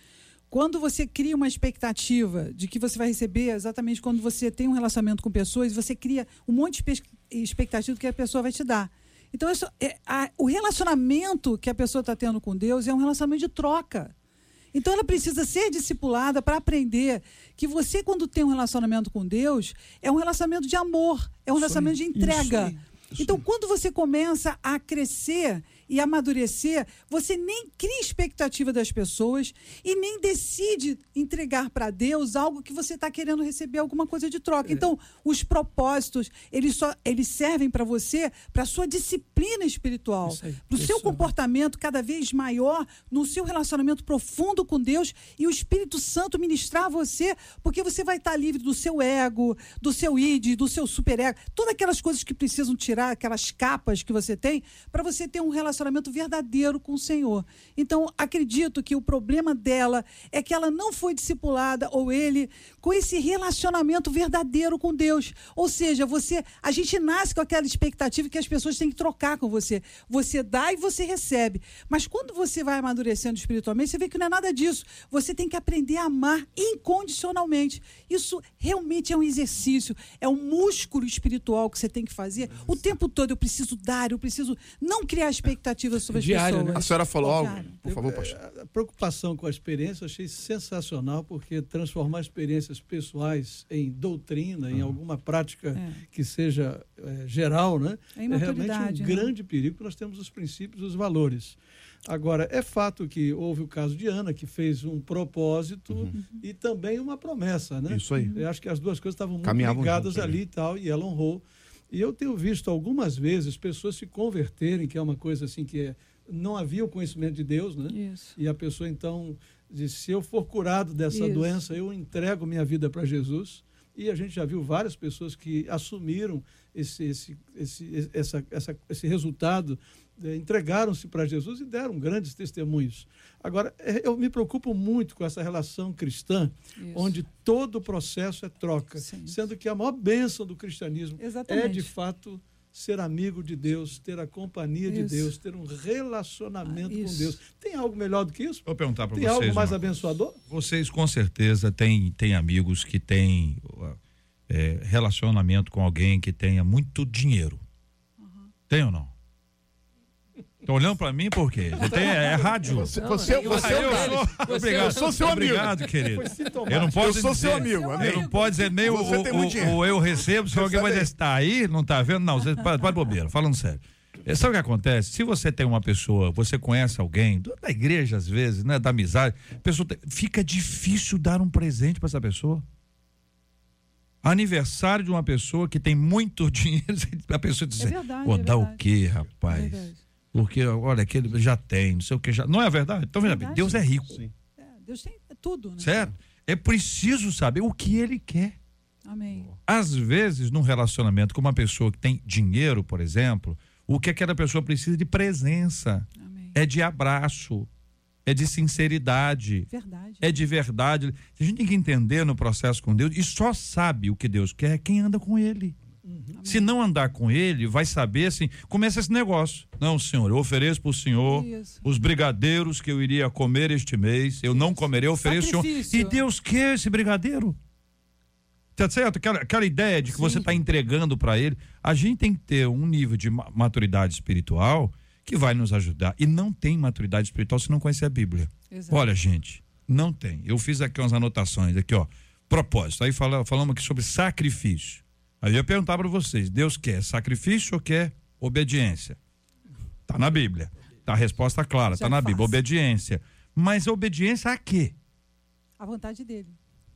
[SPEAKER 5] Quando você cria uma expectativa de que você vai receber, exatamente quando você tem um relacionamento com pessoas, você cria um monte de expectativa do que a pessoa vai te dar. Então, isso, é, a- o relacionamento que a pessoa está tendo com Deus é um relacionamento de troca. Então ela precisa ser discipulada para aprender que você, quando tem um relacionamento com Deus, é um relacionamento de amor, é um relacionamento de entrega. Então, quando você começa a crescer e amadurecer, você nem cria expectativa das pessoas e nem decide entregar para Deus algo que você está querendo receber alguma coisa de troca. Então, os propósitos, eles só eles servem para você, para a sua disciplina espiritual, para o seu comportamento cada vez maior no seu relacionamento profundo com Deus e o Espírito Santo ministrar a você, porque você vai estar livre do seu ego, do seu id, do seu superego, todas aquelas coisas que precisam tirar, aquelas capas que você tem, para você ter um relacionamento verdadeiro com o Senhor. Então, acredito que o problema dela é que ela não foi discipulada ou ele com esse relacionamento verdadeiro com Deus. Ou seja, você, a gente nasce com aquela expectativa que as pessoas têm que trocar com você. Você dá e você recebe. Mas quando você vai amadurecendo espiritualmente, você vê que não é nada disso. Você tem que aprender a amar incondicionalmente. Isso realmente é um exercício, é um músculo espiritual que você tem que fazer o tempo todo. Eu preciso dar, eu preciso não criar expectativas sobre as
[SPEAKER 6] Diário, né?
[SPEAKER 5] pessoas.
[SPEAKER 7] A senhora falou algo? Por favor, pastor.
[SPEAKER 3] A preocupação com a experiência eu achei sensacional, porque transformar experiências pessoais em doutrina, em alguma prática
[SPEAKER 5] É.
[SPEAKER 3] que seja eh, geral, né?
[SPEAKER 5] É
[SPEAKER 3] é realmente um
[SPEAKER 5] né?
[SPEAKER 3] grande perigo, porque nós temos os princípios e os valores. Agora, é fato que houve o caso de Ana, que fez um propósito e também uma promessa, né?
[SPEAKER 7] Isso aí.
[SPEAKER 3] Eu acho que as duas coisas estavam muito
[SPEAKER 7] Caminhavam
[SPEAKER 3] ligadas
[SPEAKER 7] juntas,
[SPEAKER 3] ali
[SPEAKER 7] né?
[SPEAKER 3] e tal, e ela honrou. E eu tenho visto algumas vezes pessoas se converterem, que é uma coisa assim que é, não havia o conhecimento de Deus, né?
[SPEAKER 5] Isso.
[SPEAKER 3] E a pessoa então diz: se eu for curado dessa
[SPEAKER 5] Isso.
[SPEAKER 3] doença, eu entrego minha vida para Jesus. E a gente já viu várias pessoas que assumiram esse, esse, esse, essa, essa, esse resultado entregaram-se para Jesus e deram grandes testemunhos. Agora, eh, eu me preocupo muito com essa relação cristã,
[SPEAKER 5] Isso.
[SPEAKER 3] onde todo o processo é troca,
[SPEAKER 5] Sim.
[SPEAKER 3] sendo que a maior bênção do cristianismo é,
[SPEAKER 5] Exatamente.
[SPEAKER 3] de fato, ser amigo de Deus, ter a companhia de
[SPEAKER 5] Isso.
[SPEAKER 3] Deus, ter um relacionamento
[SPEAKER 5] Ah,
[SPEAKER 3] com. Deus. Tem algo melhor do que isso?
[SPEAKER 1] Vou perguntar para
[SPEAKER 3] Tem
[SPEAKER 1] vocês.
[SPEAKER 3] algo mais
[SPEAKER 1] uma-
[SPEAKER 3] abençoador?
[SPEAKER 1] Vocês com certeza têm, têm amigos que têm é, relacionamento com alguém que tenha muito dinheiro. Tem ou não? Estão olhando para mim por quê? Tem, é rádio.
[SPEAKER 7] Você, você, você
[SPEAKER 1] Ah,
[SPEAKER 7] é o
[SPEAKER 1] eu sou, obrigado,
[SPEAKER 7] eu sou seu amigo.
[SPEAKER 1] Obrigado, querido. Eu não posso
[SPEAKER 7] Eu sou
[SPEAKER 1] dizer,
[SPEAKER 7] seu amigo,
[SPEAKER 1] Eu
[SPEAKER 7] amigo.
[SPEAKER 1] não pode dizer nem o, o- o- eu recebo, se alguém vai dizer, está aí, não está vendo? Não, você pode, bobeira, falando sério. É, Sabe o que acontece? Se você tem uma pessoa, você conhece alguém, da igreja às vezes, né, da amizade, pessoa tem- fica difícil dar um presente para essa pessoa. Aniversário de uma pessoa que tem muito dinheiro, a pessoa diz,
[SPEAKER 5] É verdade,
[SPEAKER 1] vou
[SPEAKER 5] é
[SPEAKER 1] dar o quê, rapaz?
[SPEAKER 5] É.
[SPEAKER 1] Porque, olha, aquele já tem, não sei o que já. Não é verdade? Então, veja bem. Deus é rico,
[SPEAKER 5] É, Deus tem tudo, né?
[SPEAKER 1] certo? É preciso saber o que ele quer.
[SPEAKER 5] Amém.
[SPEAKER 1] Às vezes, num relacionamento com uma pessoa que tem dinheiro, por exemplo, o que aquela pessoa precisa de presença,
[SPEAKER 5] Amém.
[SPEAKER 1] é de abraço, é de sinceridade,
[SPEAKER 5] Verdade.
[SPEAKER 1] é de verdade. A gente tem que entender no processo com Deus e só sabe o que Deus quer quem anda com Ele. Se não andar com Ele, vai saber assim, começa esse negócio. Não, Senhor, eu ofereço para o Senhor
[SPEAKER 5] Isso.
[SPEAKER 1] os brigadeiros que eu iria comer este mês, eu não comerei, eu ofereço ao Senhor. E Deus quer esse brigadeiro. Tá certo? Aquela, aquela ideia de que você está entregando para ele. A gente tem que ter um nível de ma- maturidade espiritual que vai nos ajudar. E não tem maturidade espiritual se não conhecer a Bíblia.
[SPEAKER 5] Exato.
[SPEAKER 1] Olha, gente, não tem. Eu fiz aqui umas anotações, aqui, ó. Propósito. Aí fala, falamos aqui sobre sacrifício. Aí eu ia perguntar para vocês: Deus quer sacrifício ou quer obediência? Tá na Bíblia. Tá a resposta clara,
[SPEAKER 5] Já
[SPEAKER 1] tá na
[SPEAKER 5] é
[SPEAKER 1] Bíblia.
[SPEAKER 5] fácil.
[SPEAKER 1] Obediência. Mas obediência a quê?
[SPEAKER 5] A vontade dele.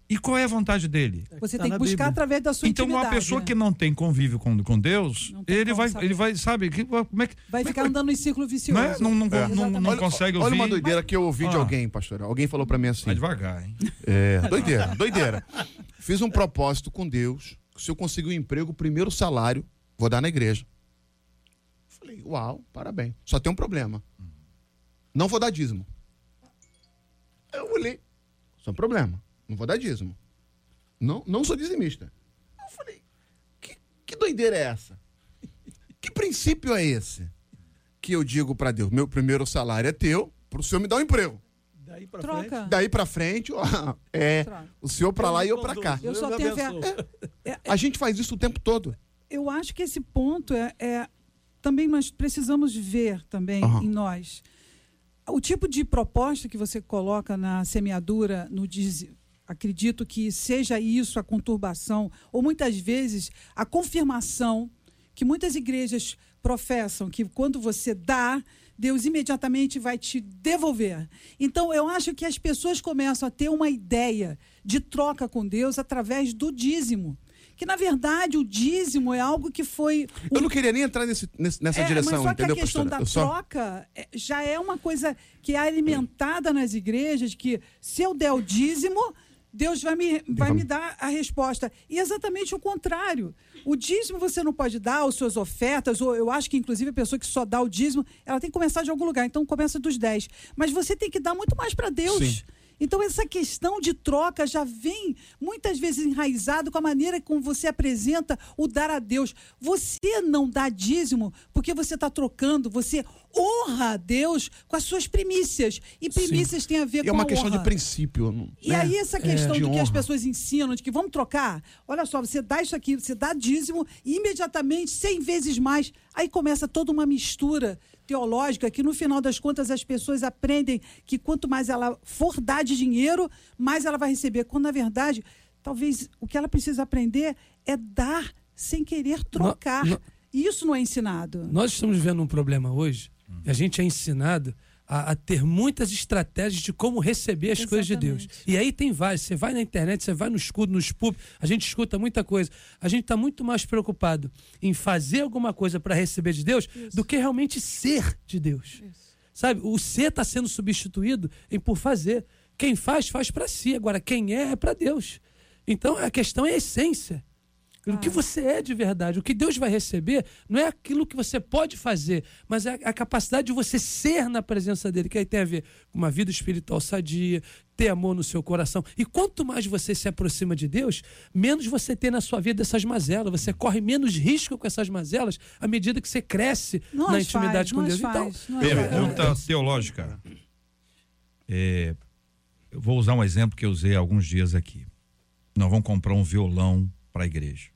[SPEAKER 1] E qual é a vontade dele?
[SPEAKER 5] Você
[SPEAKER 3] tá
[SPEAKER 5] tem
[SPEAKER 3] na
[SPEAKER 5] que buscar
[SPEAKER 3] Bíblia.
[SPEAKER 5] através da sua
[SPEAKER 1] Então, uma
[SPEAKER 5] intimidade,
[SPEAKER 1] pessoa
[SPEAKER 5] né?
[SPEAKER 1] que não tem convívio com, com Deus, ele
[SPEAKER 5] como
[SPEAKER 1] vai,
[SPEAKER 5] saber.
[SPEAKER 1] ele vai, sabe, que, como é que.
[SPEAKER 5] Vai ficar andando em círculo vicioso.
[SPEAKER 1] Não, é? não, não,
[SPEAKER 7] É.
[SPEAKER 1] não, não consegue ouvir.
[SPEAKER 7] Olha uma doideira que eu ouvi de
[SPEAKER 1] Ah.
[SPEAKER 7] alguém, pastor. Alguém falou pra mim assim.
[SPEAKER 1] Vai devagar, hein?
[SPEAKER 7] É, doideira, doideira. Fiz um propósito com Deus. Se eu conseguir um emprego, o primeiro salário, vou dar na igreja. Falei, uau, parabéns. Só tem um problema. Não vou dar dízimo. Eu olhei. Só um problema. Não vou dar dízimo. Não, não sou dizimista. Eu falei, que, que doideira é essa? Que princípio é esse? Que eu digo pra Deus, meu primeiro salário é teu, pro senhor me dar um emprego.
[SPEAKER 3] Daí pra
[SPEAKER 5] Troca.
[SPEAKER 3] frente.
[SPEAKER 7] Daí pra frente, ó, é
[SPEAKER 5] Troca.
[SPEAKER 7] o senhor pra lá e eu pra cá.
[SPEAKER 5] Eu só tenho fé.
[SPEAKER 3] abençoe.
[SPEAKER 7] A gente faz isso o tempo todo.
[SPEAKER 5] Eu acho que esse ponto é, é- também nós precisamos ver também
[SPEAKER 7] Aham.
[SPEAKER 5] em nós. O tipo de proposta que você coloca na semeadura, no diz, acredito que seja isso a conturbação, ou muitas vezes a confirmação que muitas igrejas professam que quando você dá, Deus imediatamente vai te devolver. Então, eu acho que as pessoas começam a ter uma ideia de troca com Deus através do dízimo. Que, na verdade, o dízimo é algo que foi.
[SPEAKER 7] Eu não queria nem entrar nesse, nessa
[SPEAKER 5] É,
[SPEAKER 7] direção,
[SPEAKER 5] mas só
[SPEAKER 7] entendeu,
[SPEAKER 5] que a questão
[SPEAKER 7] pastora?
[SPEAKER 5] da
[SPEAKER 7] só-
[SPEAKER 5] troca é, já é uma coisa que é alimentada nas igrejas, que se eu der o dízimo, Deus vai me, vai me dar a resposta. E exatamente o contrário. O dízimo você não pode dar, as suas ofertas, ou eu acho que, inclusive, a pessoa que só dá o dízimo, ela tem que começar de algum lugar. Então, começa dos 10. Mas você tem que dar muito mais para Deus.
[SPEAKER 7] Sim.
[SPEAKER 5] Então, essa questão de troca já vem muitas vezes enraizado com a maneira como você apresenta o dar a Deus. Você não dá dízimo porque você está trocando, você honra a Deus com as suas primícias. E primícias têm a ver
[SPEAKER 7] E é
[SPEAKER 5] com
[SPEAKER 7] uma
[SPEAKER 5] a
[SPEAKER 7] questão
[SPEAKER 5] honra.
[SPEAKER 7] de princípio. não-
[SPEAKER 5] E
[SPEAKER 7] né?
[SPEAKER 5] aí, essa questão
[SPEAKER 7] de
[SPEAKER 5] do que as
[SPEAKER 7] honra.
[SPEAKER 5] pessoas ensinam, de que vamos trocar, olha só, você dá isso aqui, você dá dízimo, e imediatamente, cem vezes mais, aí começa toda uma mistura teológica que, no final das contas, as pessoas aprendem que quanto mais ela for dar de dinheiro, mais ela vai receber. Quando, na verdade, talvez o que ela precisa aprender é dar sem querer trocar. E isso não é ensinado.
[SPEAKER 6] Nós estamos vivendo um problema hoje. e A gente é ensinado a, a ter muitas estratégias de como receber as coisas de Deus.
[SPEAKER 5] Exatamente.
[SPEAKER 6] E aí tem várias. Você vai na internet, você vai no escudo, nos pub, a gente escuta muita coisa. A gente está muito mais preocupado em fazer alguma coisa para receber de Deus do que realmente ser de Deus. Sabe? O ser está sendo substituído em por fazer. Quem faz, faz para si. Agora, quem é, é para Deus. Então, a questão é a essência. O que você é de verdade. O que Deus vai receber não é aquilo que você pode fazer, mas é a capacidade de você ser na presença dele, que aí tem a ver com uma vida espiritual sadia, ter amor no seu coração. E quanto mais você se aproxima de Deus, menos você tem na sua vida essas mazelas. Você corre menos risco com essas mazelas à medida que você cresce
[SPEAKER 5] Não
[SPEAKER 6] na intimidade
[SPEAKER 5] faz,
[SPEAKER 6] com
[SPEAKER 5] não
[SPEAKER 6] Deus. Então,
[SPEAKER 5] faz, faz.
[SPEAKER 1] Pergunta teológica. É, eu vou usar um exemplo que eu usei há alguns dias aqui. Nós vamos comprar um violão para a igreja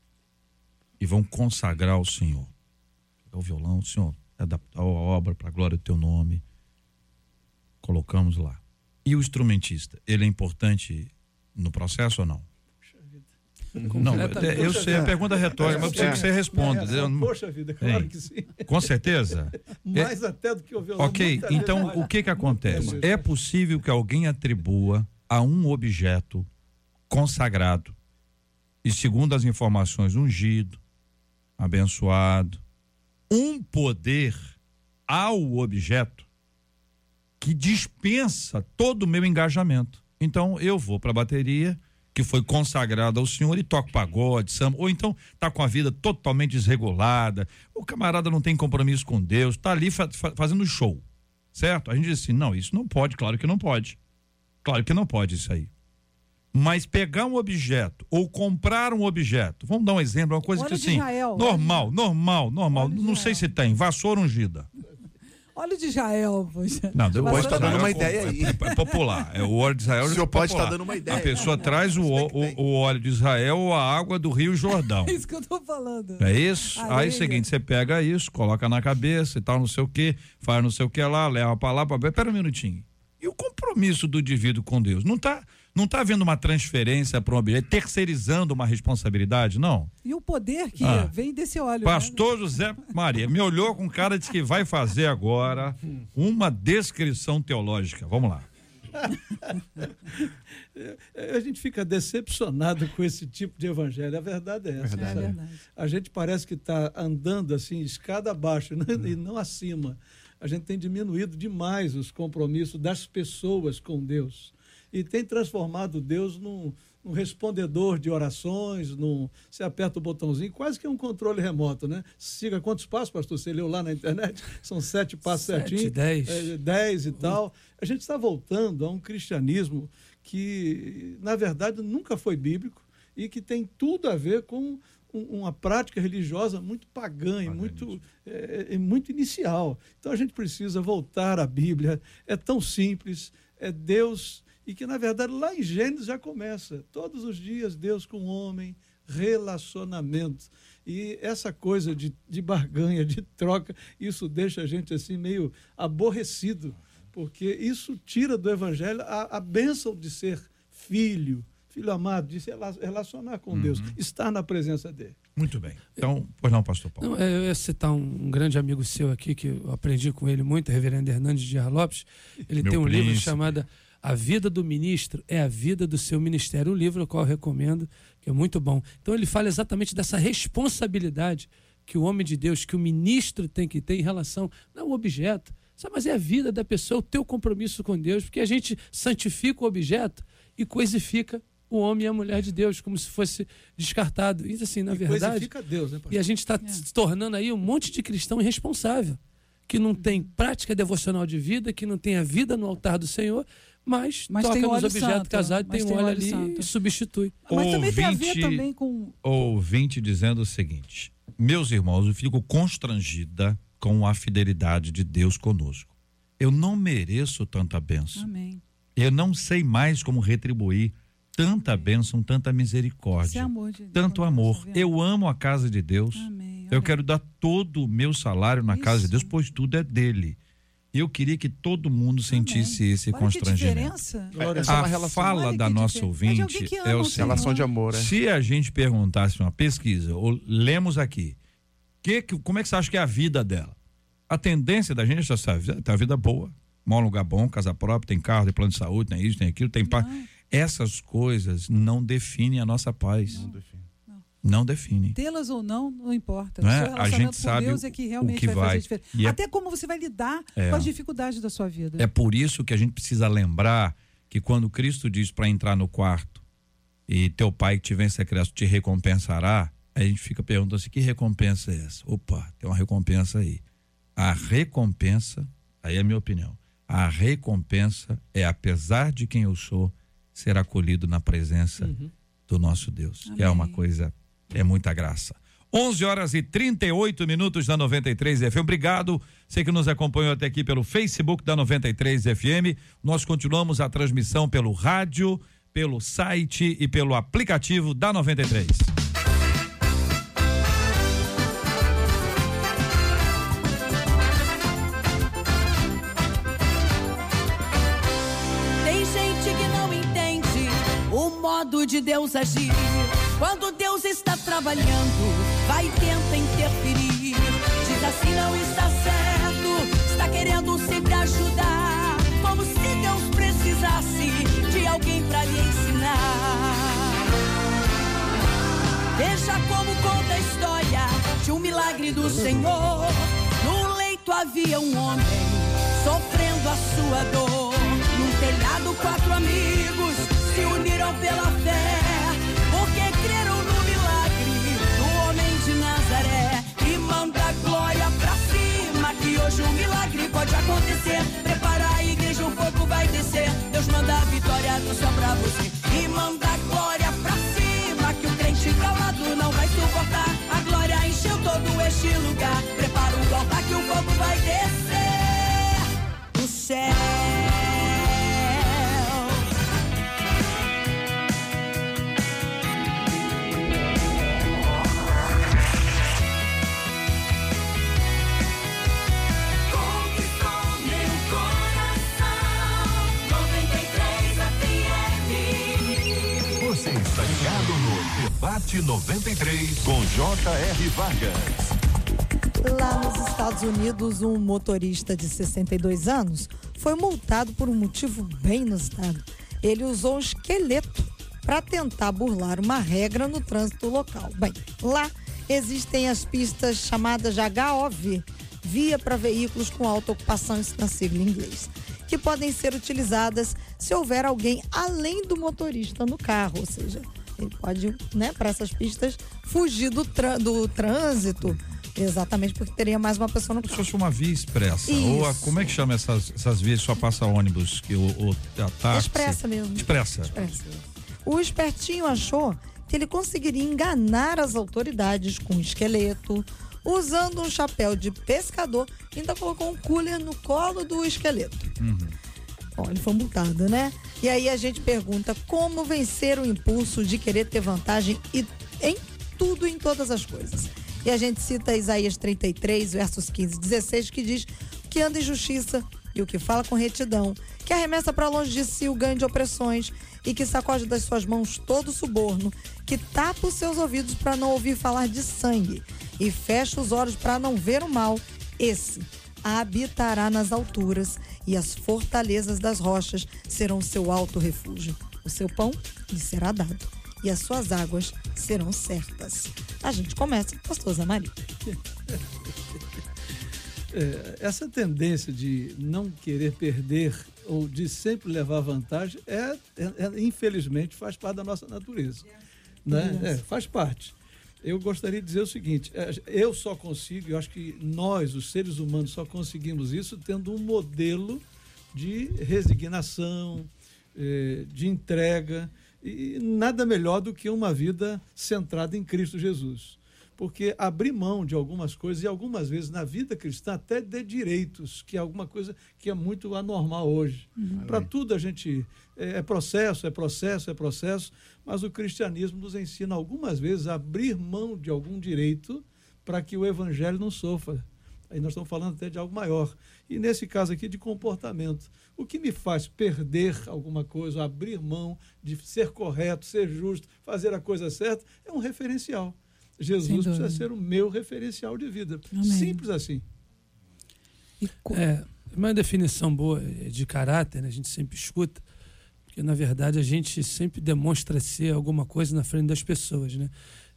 [SPEAKER 1] e vamos consagrar ao Senhor. É o violão, Senhor, é da a obra para a glória do Teu nome. Colocamos lá. E o instrumentista, ele é importante no processo ou não? Não,
[SPEAKER 6] Completamente.
[SPEAKER 1] eu sei, a pergunta é retórica, mas eu preciso que você responda.
[SPEAKER 3] É, Poxa vida, claro que sim.
[SPEAKER 1] Com certeza?
[SPEAKER 3] Mais até do que o violão.
[SPEAKER 1] Ok, então o que que acontece? É possível que alguém atribua a um objeto consagrado e segundo as informações ungido, abençoado, um poder ao objeto que dispensa todo o meu engajamento. Então eu vou para a bateria que foi consagrada ao Senhor e toco pagode, samba, ou então tá com a vida totalmente desregulada, o camarada não tem compromisso com Deus, tá ali fa- fa- fazendo show, certo? A gente diz assim, não, isso não pode, claro que não pode, claro que não pode isso aí. Mas pegar um objeto ou comprar um objeto, vamos dar um exemplo, uma coisa
[SPEAKER 5] Óleo
[SPEAKER 1] que
[SPEAKER 5] de
[SPEAKER 1] assim,
[SPEAKER 5] Israel,
[SPEAKER 1] normal, normal, normal,
[SPEAKER 5] de
[SPEAKER 1] não sei se tem, vassoura ungida.
[SPEAKER 5] Óleo de Israel, poxa.
[SPEAKER 1] Não, depois
[SPEAKER 5] Vassoura
[SPEAKER 7] tá dando uma
[SPEAKER 1] é
[SPEAKER 7] ideia aí.
[SPEAKER 1] É, é popular. É o óleo de Israel.
[SPEAKER 7] O senhor
[SPEAKER 1] é
[SPEAKER 7] pode estar dando uma ideia.
[SPEAKER 1] A pessoa traz o, o, o óleo de Israel ou a água do Rio Jordão.
[SPEAKER 5] É isso que eu tô falando.
[SPEAKER 1] É isso? Aí é o seguinte, você pega isso, coloca na cabeça e tal, não sei o que, faz não sei o que lá, leva pra lá, pra... Pera um minutinho. E o compromisso do indivíduo com Deus? Não tá, não tá havendo uma transferência para um objeto, terceirizando uma responsabilidade, não?
[SPEAKER 5] E o poder que
[SPEAKER 1] Ah.
[SPEAKER 5] vem desse óleo.
[SPEAKER 1] Pastor José Maria me olhou com cara de que vai fazer agora uma descrição teológica. Vamos lá.
[SPEAKER 3] A gente fica decepcionado com esse tipo de evangelho. A verdade é essa.
[SPEAKER 5] Né? É verdade.
[SPEAKER 3] A gente parece que está andando assim, escada abaixo né? e não acima. A gente tem diminuído demais os compromissos das pessoas com Deus. E tem transformado Deus num, num respondedor de orações, num, você aperta o botãozinho, quase que é um controle remoto, né? Siga quantos passos, pastor? Você leu lá na internet? São sete passos
[SPEAKER 6] Sete,
[SPEAKER 3] certinho.
[SPEAKER 6] dez.
[SPEAKER 3] É, 10 e tal. A gente está voltando a um cristianismo que, na verdade, nunca foi bíblico e que tem tudo a ver com um- uma prática religiosa muito pagã e muito, é, é muito inicial. Então a gente precisa voltar à Bíblia. É tão simples, é Deus, e que, na verdade, lá em Gênesis já começa. Todos os dias, Deus com o homem, relacionamento. E essa coisa de, de barganha, de troca, isso deixa a gente assim meio aborrecido, porque isso tira do evangelho a, a bênção de ser filho, filho amado, de se rela- relacionar com Deus, estar na presença dele.
[SPEAKER 1] Muito bem. Então, pois não, pastor Paulo.
[SPEAKER 6] Não, é, eu ia citar um, um grande amigo seu aqui, que eu aprendi com ele muito, reverendo Hernandes Dias Lopes. Ele
[SPEAKER 1] Meu
[SPEAKER 6] tem um livro
[SPEAKER 1] príncipe.
[SPEAKER 6] chamado A Vida do Ministro é a Vida do Seu Ministério. Um livro ao qual eu recomendo, que é muito bom. Então ele fala exatamente dessa responsabilidade que o homem de Deus, que o ministro tem que ter em relação, não ao objeto, sabe, mas é a vida da pessoa, o teu compromisso com Deus, porque a gente santifica o objeto e coisifica o homem e a mulher de Deus, como se fosse descartado. Isso assim, na
[SPEAKER 3] e
[SPEAKER 6] verdade,
[SPEAKER 3] Deus, né, pastor?
[SPEAKER 6] e a gente está se tornando aí um monte de cristão irresponsável, que não tem prática devocional de vida, que não tem a vida no altar do Senhor, mas,
[SPEAKER 5] Mas
[SPEAKER 6] toca nos objetos
[SPEAKER 5] santo,
[SPEAKER 6] casados, tem um
[SPEAKER 5] tem
[SPEAKER 6] óleo
[SPEAKER 5] óleo
[SPEAKER 6] ali
[SPEAKER 5] santo.
[SPEAKER 6] e substitui.
[SPEAKER 5] Mas também tem a ver
[SPEAKER 1] Ouvinte-
[SPEAKER 5] também com.
[SPEAKER 1] ouvinte dizendo o seguinte: Meus irmãos, eu fico constrangida com a fidelidade de Deus conosco. Eu não mereço tanta bênção.
[SPEAKER 5] Amém.
[SPEAKER 1] Eu não sei mais como retribuir tanta bênção, tanta
[SPEAKER 5] Isso é
[SPEAKER 1] misericórdia,
[SPEAKER 5] amor de Deus.
[SPEAKER 1] tanto amor. Eu amo a casa de Deus.
[SPEAKER 5] Amém.
[SPEAKER 1] Eu quero dar todo o meu salário na casa de
[SPEAKER 5] Isso.
[SPEAKER 1] Deus, pois tudo é dele. Eu queria que todo mundo sentisse esse
[SPEAKER 5] Olha que
[SPEAKER 1] constrangimento.
[SPEAKER 7] é
[SPEAKER 1] A
[SPEAKER 7] relação,
[SPEAKER 1] fala
[SPEAKER 5] Olha
[SPEAKER 1] da
[SPEAKER 5] que
[SPEAKER 1] nossa
[SPEAKER 5] diferença. É
[SPEAKER 1] ouvinte é
[SPEAKER 5] ama
[SPEAKER 1] o seguinte:
[SPEAKER 7] relação de amor, é.
[SPEAKER 1] se a gente perguntasse uma pesquisa, ou lemos aqui, que, que- como é que você acha que é a vida dela? A tendência da gente é essa vida, uma vida boa, mora num lugar bom, casa própria, tem carro, tem plano de saúde, tem isso, tem aquilo, tem paz. Essas coisas não definem a nossa paz. Não, definem.
[SPEAKER 5] Tê-las ou não, não importa.
[SPEAKER 1] Não
[SPEAKER 5] o
[SPEAKER 1] é? A gente
[SPEAKER 5] com
[SPEAKER 1] sabe
[SPEAKER 5] Deus é
[SPEAKER 1] o-
[SPEAKER 5] que
[SPEAKER 1] o
[SPEAKER 5] realmente
[SPEAKER 1] que
[SPEAKER 5] vai,
[SPEAKER 1] vai.
[SPEAKER 5] fazer diferença.
[SPEAKER 1] E é-
[SPEAKER 5] Até como você vai lidar
[SPEAKER 1] É.
[SPEAKER 5] com as dificuldades da sua vida.
[SPEAKER 1] É por isso que a gente precisa lembrar que quando Cristo diz para entrar no quarto e teu pai que te vem em secreto te recompensará, a gente fica perguntando assim: que recompensa é essa? Opa, tem uma recompensa aí. A recompensa, aí é a minha opinião, a recompensa é, apesar de quem eu sou, ser acolhido na presença
[SPEAKER 6] Uhum.
[SPEAKER 1] do nosso Deus, que é uma
[SPEAKER 5] Amém.
[SPEAKER 1] coisa, é muita graça. 11 horas e 38 minutos da 93 FM. Obrigado, você que nos acompanhou até aqui pelo Facebook da 93 FM. Nós continuamos a transmissão pelo rádio, pelo site e pelo aplicativo da 93.
[SPEAKER 8] Tem gente que não entende o modo de Deus agir. Quando Deus está trabalhando, vai e tenta interferir. Diz assim: não está certo, está querendo sempre ajudar. Como se Deus precisasse de alguém para lhe ensinar. Veja como conta a história de um milagre do Senhor. No leito havia um homem sofrendo a sua dor. Num telhado, quatro amigos se uniram pela fé. Pode acontecer. Prepara a igreja, o fogo vai descer. Deus manda a vitória do céu pra você. E manda glória pra cima, que o crente calado não vai suportar. A glória encheu todo este lugar. Prepara o altar que o fogo vai descer. O céu.
[SPEAKER 4] 793 com J.R. Vargas.
[SPEAKER 2] Lá nos Estados Unidos, um motorista de 62 anos foi multado por um motivo bem inusitado. Ele usou um esqueleto para tentar burlar uma regra no trânsito local. Bem, lá existem as pistas chamadas de HOV, via para veículos com alta ocupação, isso na sigla em inglês, que podem ser utilizadas se houver alguém além do motorista no carro, ou seja, ele pode, né, para essas pistas, fugir do, do trânsito, exatamente porque teria mais uma pessoa no
[SPEAKER 1] Como se
[SPEAKER 2] carro.
[SPEAKER 1] fosse uma via expressa. Ou a-
[SPEAKER 2] Isso.
[SPEAKER 1] como é que chama essas, essas vias só passa ônibus? Que o, o a táxi?
[SPEAKER 2] Expressa mesmo.
[SPEAKER 1] Expressa.
[SPEAKER 2] Expressa. O espertinho achou que ele conseguiria enganar as autoridades com um esqueleto, usando um chapéu de pescador, ainda colocou um cooler no colo do esqueleto. Bom, ele foi multado, né? E aí a gente pergunta como vencer o impulso de querer ter vantagem e- em tudo, em todas as coisas. E a gente cita Isaías 33, versos 15 e 16, que diz que anda em justiça e o que fala com retidão, que arremessa para longe de si o ganho de opressões e que sacode das suas mãos todo suborno, que tapa os seus ouvidos para não ouvir falar de sangue e fecha os olhos para não ver o mal. Esse habitará nas alturas e as fortalezas das rochas serão seu alto refúgio. O seu pão lhe será dado e as suas águas serão certas. A gente começa, pastor Zé Maria.
[SPEAKER 3] É, essa tendência de não querer perder ou de sempre levar vantagem é, é- é, infelizmente faz parte da nossa natureza, né? É, faz parte. Eu gostaria de dizer o seguinte: é, eu só consigo, eu acho que nós, os seres humanos, só conseguimos isso tendo um modelo de resignação, eh, de entrega e nada melhor do que uma vida centrada em Cristo Jesus. Porque abrir mão de algumas coisas, e algumas vezes na vida cristã, até de direitos, que é alguma coisa que é muito anormal hoje. Para tudo a gente. É, é processo, é processo, é processo, mas o cristianismo nos ensina algumas vezes a abrir mão de algum direito para que o evangelho não sofra. Aí nós estamos falando até de algo maior. E nesse caso aqui, de comportamento. O que me faz perder alguma coisa, abrir mão de ser correto, ser justo, fazer a coisa certa, é um referencial. Jesus precisa ser o meu referencial de vida.
[SPEAKER 5] Amém.
[SPEAKER 3] Simples assim.
[SPEAKER 5] E co-
[SPEAKER 6] É, uma definição boa de caráter, né? a gente sempre escuta, porque na verdade a gente sempre demonstra ser alguma coisa na frente das pessoas, né?